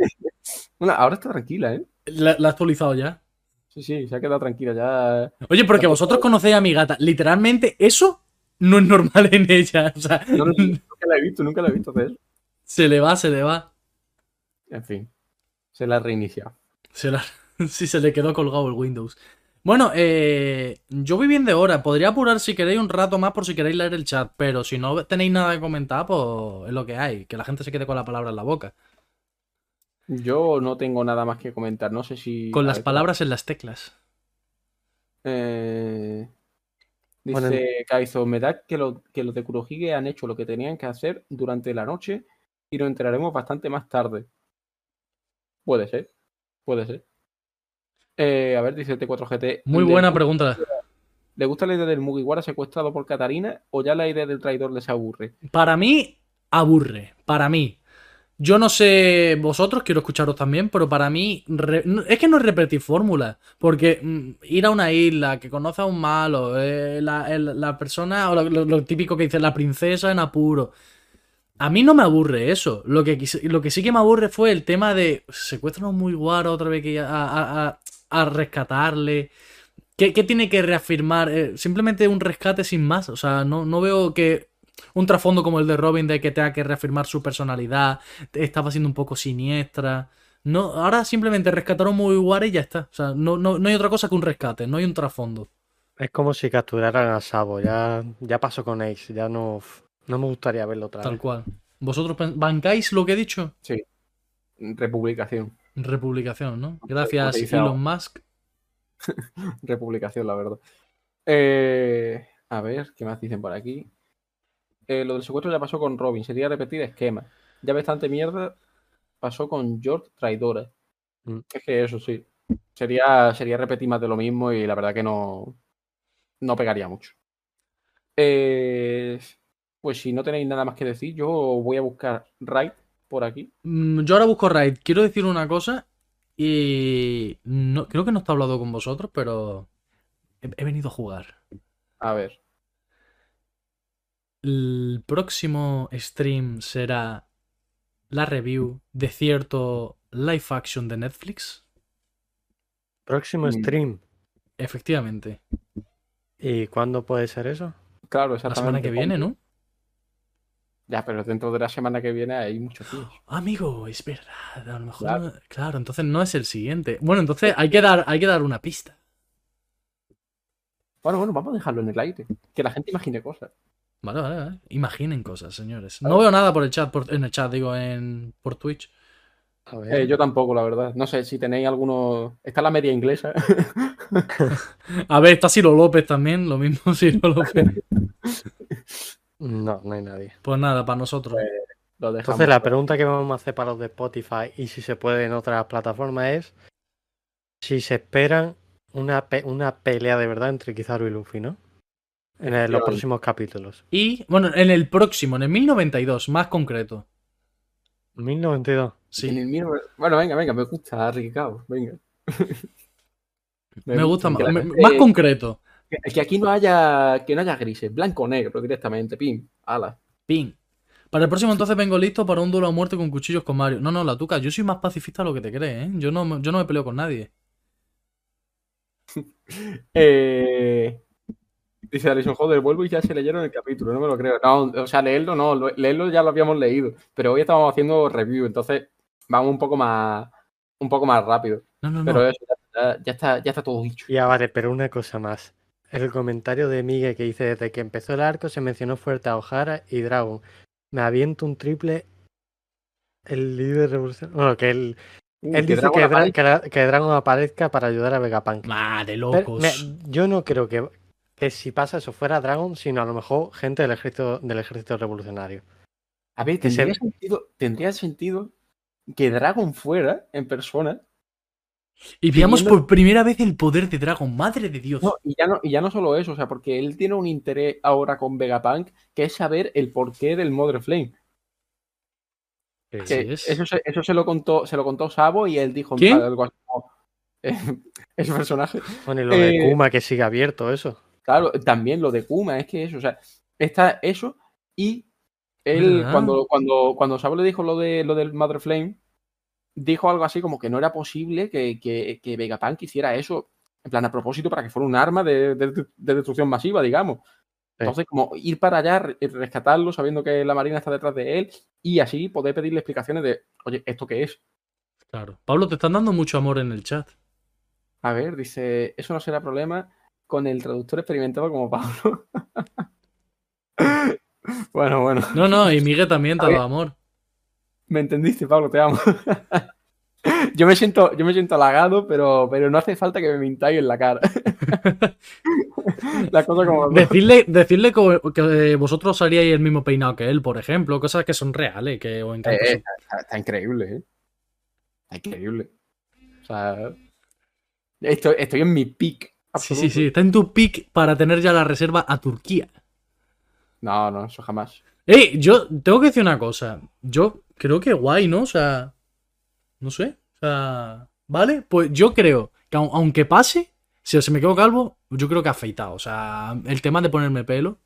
Bueno, ahora está tranquila, ¿eh? La, la he actualizado ya. Sí, sí, se ha quedado tranquila ya. Oye, porque vosotros conocéis a mi gata. Literalmente, eso no es normal en ella. O sea, No, no, nunca la he visto, nunca la he visto hacer eso. Se le va, se le va. En fin, se la ha reiniciado. Se la- sí, se le quedó colgado el Windows. Bueno, eh, yo voy bien de hora. Podría apurar si queréis un rato más por si queréis leer el chat. Pero si no tenéis nada que comentar, pues es lo que hay. Que la gente se quede con la palabra en la boca. Yo no tengo nada más que comentar, no sé si... Con las ver, palabras en las teclas. Eh, dice Bueno, Kaizo, me da que, lo- que los de Kurohige han hecho lo que tenían que hacer durante la noche y nos enteraremos bastante más tarde. Puede ser, puede ser. Eh, a ver, dice T4GT. Muy ¿le buena gusta- pregunta. ¿Le gusta la idea del Mugiwara secuestrado por Katarina o ya la idea del traidor les aburre? Para mí, aburre. Para mí. Yo no sé vosotros, quiero escucharos también, pero para mí re- es que no es repetir fórmula. Porque mm, ir a una isla que conoce a un malo, eh, la, el- la persona, o lo, lo- lo típico que dice la princesa en apuro. A mí no me aburre eso. Lo que, sí que me aburre fue el tema de secuestran a muy guaro otra vez que a, rescatarle. ¿Qué, tiene que reafirmar? Eh, simplemente un rescate sin más. O sea, no, no veo que un trasfondo como el de Robin de que tenga que reafirmar su personalidad, estaba siendo un poco siniestra. No, ahora simplemente rescataron muy Mugiwara y ya está. O sea, no, no, no hay otra cosa que un rescate, no hay un trasfondo. Es como si capturaran a Sabo. Ya, ya pasó con Ace. Ya no, no me gustaría verlo otra Tal vez. cual. ¿Vosotros bancáis lo que he dicho? Republicación. Republicación, ¿no? Gracias, Elon. Musk. Republicación, la verdad. Eh, a ver, ¿qué más dicen por aquí? Eh, lo del secuestro ya pasó con Robin, sería repetir esquema. Ya bastante mierda pasó con George Traidora. Mm. Es que eso sí. Sería, sería repetir más de lo mismo y la verdad que no, no pegaría mucho. Eh, pues si no tenéis nada más que decir, yo voy a buscar Raid por aquí. Mm, Yo ahora busco Raid. Quiero decir una cosa y no, creo que no está hablado con vosotros, pero he, he venido a jugar. A ver. El próximo stream será la review de cierto live action de Netflix. Próximo stream. Efectivamente. ¿Y cuándo puede ser eso? Claro, La semana exactamente. que viene, ¿no? Ya, pero dentro de la semana que viene hay muchos días. Amigo, es verdad. A lo mejor. Claro. no- claro, entonces no es el siguiente. Bueno, entonces hay que dar, hay que dar una pista. Bueno, bueno, vamos a dejarlo en el aire. Que la gente imagine cosas. Vale, vale, vale. Imaginen cosas, señores. No veo nada por el chat, por- en el chat, digo, en, por Twitch. A ver. Eh, yo tampoco, la verdad. No sé si tenéis alguno. Está la media inglesa. A ver, está Ciro López también, lo mismo Ciro López. No, no hay nadie. Pues nada, para nosotros. Lo dejamos. Entonces, la pregunta que vamos a hacer para los de Spotify y si se puede en otras plataformas es si se esperan una, pe- una pelea de verdad entre Kizaru y Luffy, ¿no? En el- los próximos capítulos. Y, bueno, en el próximo, en el 1092, más concreto. 1092. En Sí, el mismo- Bueno, venga, venga, me gusta, Ricardo. Venga. me gusta más, me- más concreto. Que- Que aquí no haya, que no haya grises, blanco o negro directamente, pim, ala. Pin. Para el próximo entonces vengo listo para un duelo a muerte con cuchillos con Mario. No, no, la tuca, yo soy más pacifista de lo que te crees, ¿eh? Yo no, me- yo no me peleo con nadie. Eh, dice Alison, joder, vuelvo y ya se leyeron el capítulo, no me lo creo. No, o sea, leerlo no, lo- leerlo ya lo habíamos leído, pero hoy estábamos haciendo review, entonces vamos un poco más, un poco más rápido. No, no, no. Pero eso, ya, ya está, ya está todo dicho. Ya vale, pero una cosa más. El comentario de Miguel que dice desde que empezó el arco se mencionó fuerte a O'Hara y Dragon. Me aviento un triple. El líder revolucionario. Bueno, que él, Uh, él que dice Dragon que, Dra- aparece. que, Dra- que Dragon aparezca para ayudar a Vegapunk. Madre Pero, locos. me- yo no creo que, que si pasa eso fuera Dragon, sino a lo mejor gente del ejército, del ejército revolucionario. A ver, se- tendría sentido, tendría sentido que Dragon fuera en persona. Y veamos por primera vez el poder de Dragon, madre de Dios. No, y ya no, y ya no solo eso, o sea, porque él tiene un interés ahora con Vegapunk, que es saber el porqué del Mother Flame. Que es. eso, se, eso se lo contó, se lo contó Sabo y él dijo ¿Quién? algo así como, eh, ese personaje. Bueno, y lo de Eh, Kuma que sigue abierto, eso. Claro, también lo de Kuma, es que eso, o sea, está eso y él ¿Verdad? cuando, cuando, cuando Sabo le dijo lo de lo del Mother Flame, dijo algo así como que no era posible que, que, que Vegapunk hiciera eso, en plan a propósito, para que fuera un arma de, de- de destrucción masiva, digamos. Entonces, como ir para allá, re- rescatarlo, sabiendo que la Marina está detrás de él, y así poder pedirle explicaciones de, oye, ¿esto qué es? Claro. Pablo, te están dando mucho amor en el chat. A ver, dice, eso no será problema con el traductor experimentado como Pablo. bueno, bueno. No, no, y Miguel también te ha dado amor. Me entendiste, Pablo, te amo. yo me siento, yo me siento halagado, pero, pero no hace falta que me mintáis en la cara. la cosa como. Decirle, decirle que, que vosotros haríais el mismo peinado que él, por ejemplo, cosas que son reales, que os encanta. Eh, está, está increíble, ¿eh? Está increíble. O sea. Estoy, estoy en mi peak. sí, sí, sí. Está en tu pick para tener ya la reserva a Turquía. No, no, eso jamás. Ey, yo tengo que decir una cosa. Yo creo que guay, ¿no? O sea, no sé. O sea, ¿vale? Pues yo creo que au- aunque pase, si se me quedo calvo, yo creo que afeitado. O sea, el tema de ponerme pelo.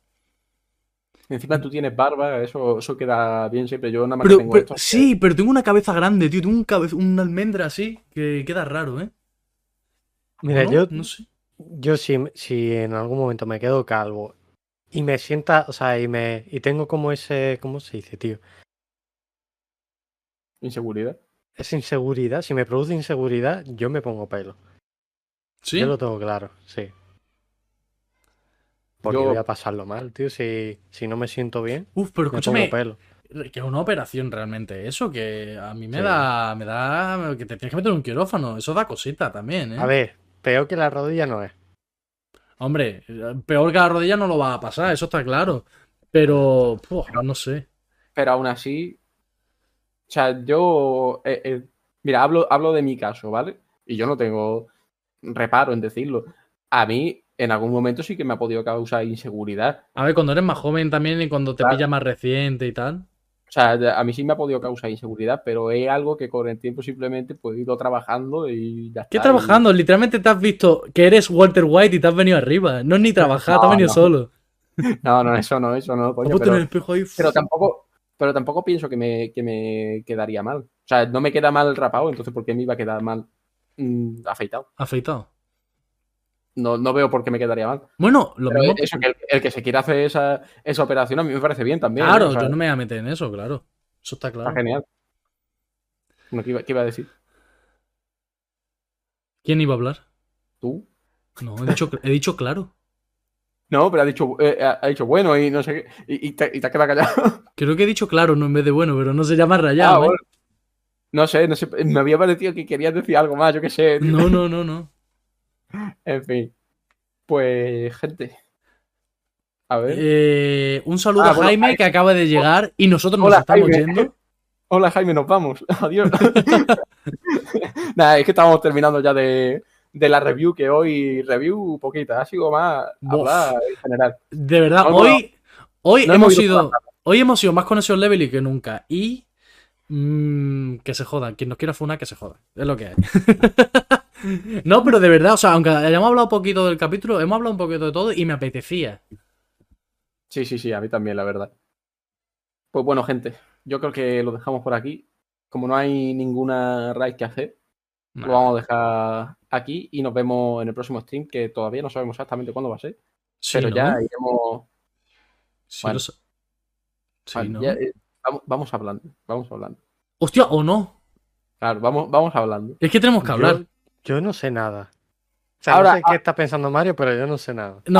Encima tú tienes barba, eso, eso queda bien siempre. Yo nada más que Pero, tengo pero- esto. sí, pero tengo una cabeza grande, tío. Tengo un cabe- una almendra así que queda raro, ¿eh? Mira, ¿No? yo, No sé. yo si, si en algún momento me quedo calvo y me sienta, o sea, y me y tengo como ese, ¿cómo se dice, tío? Inseguridad. Esa inseguridad, si me produce inseguridad, yo me pongo pelo. ¿Sí? Yo lo tengo claro, sí. Porque Yo- voy a pasarlo mal, tío. Si, si no me siento bien, Uf, pero me escúchame, pongo pelo. que es una operación realmente eso, que a mí me Sí. da, me da, que te tienes que meter en un quirófano, eso da cosita también, ¿eh? A ver, peor que la rodilla no es. Hombre, peor que la rodilla no lo va a pasar, eso está claro, pero, puf, no sé. Pero aún así. O sea, yo. eh, eh, mira, hablo, hablo de mi caso, ¿vale? Y yo no tengo reparo en decirlo. A mí, en algún momento sí que me ha podido causar inseguridad. A ver, cuando eres más joven también y cuando te Claro. pilla más reciente y tal. O sea, a mí sí me ha podido causar inseguridad, pero es algo que con el tiempo simplemente pues, he ido trabajando y ya ¿Qué está. trabajando? Literalmente te has visto que eres Walter White y te has venido arriba. No es ni trabajar, te has No, venido no. solo. Y- No, no, eso no, eso no, coño, pero, el espejo ahí. pero tampoco, pero tampoco pienso que me, que me quedaría mal. O sea, no me queda mal rapado, entonces ¿por qué me iba a quedar mal mm, afeitado? Afeitado. No, no veo por qué me quedaría mal. Bueno, lo Pero mismo. eso, que el, el que se quiera hacer esa, esa operación a mí me parece bien también. ¿eh? Claro, O sea, yo no me voy a meter en eso, claro. Eso está Está claro. genial. Bueno, ¿qué, iba, qué iba a decir? ¿Quién iba a hablar? ¿Tú? No, he dicho, he dicho claro. No, pero ha dicho, eh, ha dicho bueno y no sé qué. Y, y te, y te has quedado callado. Creo que he dicho claro, no en vez de bueno, pero no se llama rayado. Ah, ¿eh? No sé, no sé. Me había parecido que querías decir algo más, yo qué sé. No, no, no, no. En fin. Pues, gente. A ver. Eh, un saludo Ah, a bueno, Jaime Jaime. que acaba de llegar y nosotros nos Hola, estamos Jaime. yendo. Hola, Jaime, nos vamos. Adiós. Nada, es que estábamos terminando ya de, de la review, que hoy review poquita. Ha sido más hablar en general. De verdad, No, no, hoy, hoy no hemos hemos ido sido. Hoy hemos sido más conexión level que nunca. Y. mm, que se jodan. Quien nos quiera funar, que se joda. Es lo que hay. no, pero de verdad, o sea, aunque hayamos hablado un poquito del capítulo, hemos hablado un poquito de todo y me apetecía. Sí, sí, sí, a mí también, la verdad. Pues bueno, gente, yo creo que lo dejamos por aquí. Como no hay ninguna raid que hacer, lo vamos a dejar aquí y nos vemos en el próximo stream, que todavía no sabemos exactamente cuándo va a ser, Sí, pero ¿no? ya iremos. Sí, Bueno. lo sa- Sí, vale, ¿no? ya, eh, vamos, vamos hablando, vamos hablando. Hostia, o no. Claro, vamos, vamos hablando. Es que tenemos que hablar. Yo, yo no sé nada. O sea, Ahora- no sé qué está pensando Mario, pero yo no sé nada.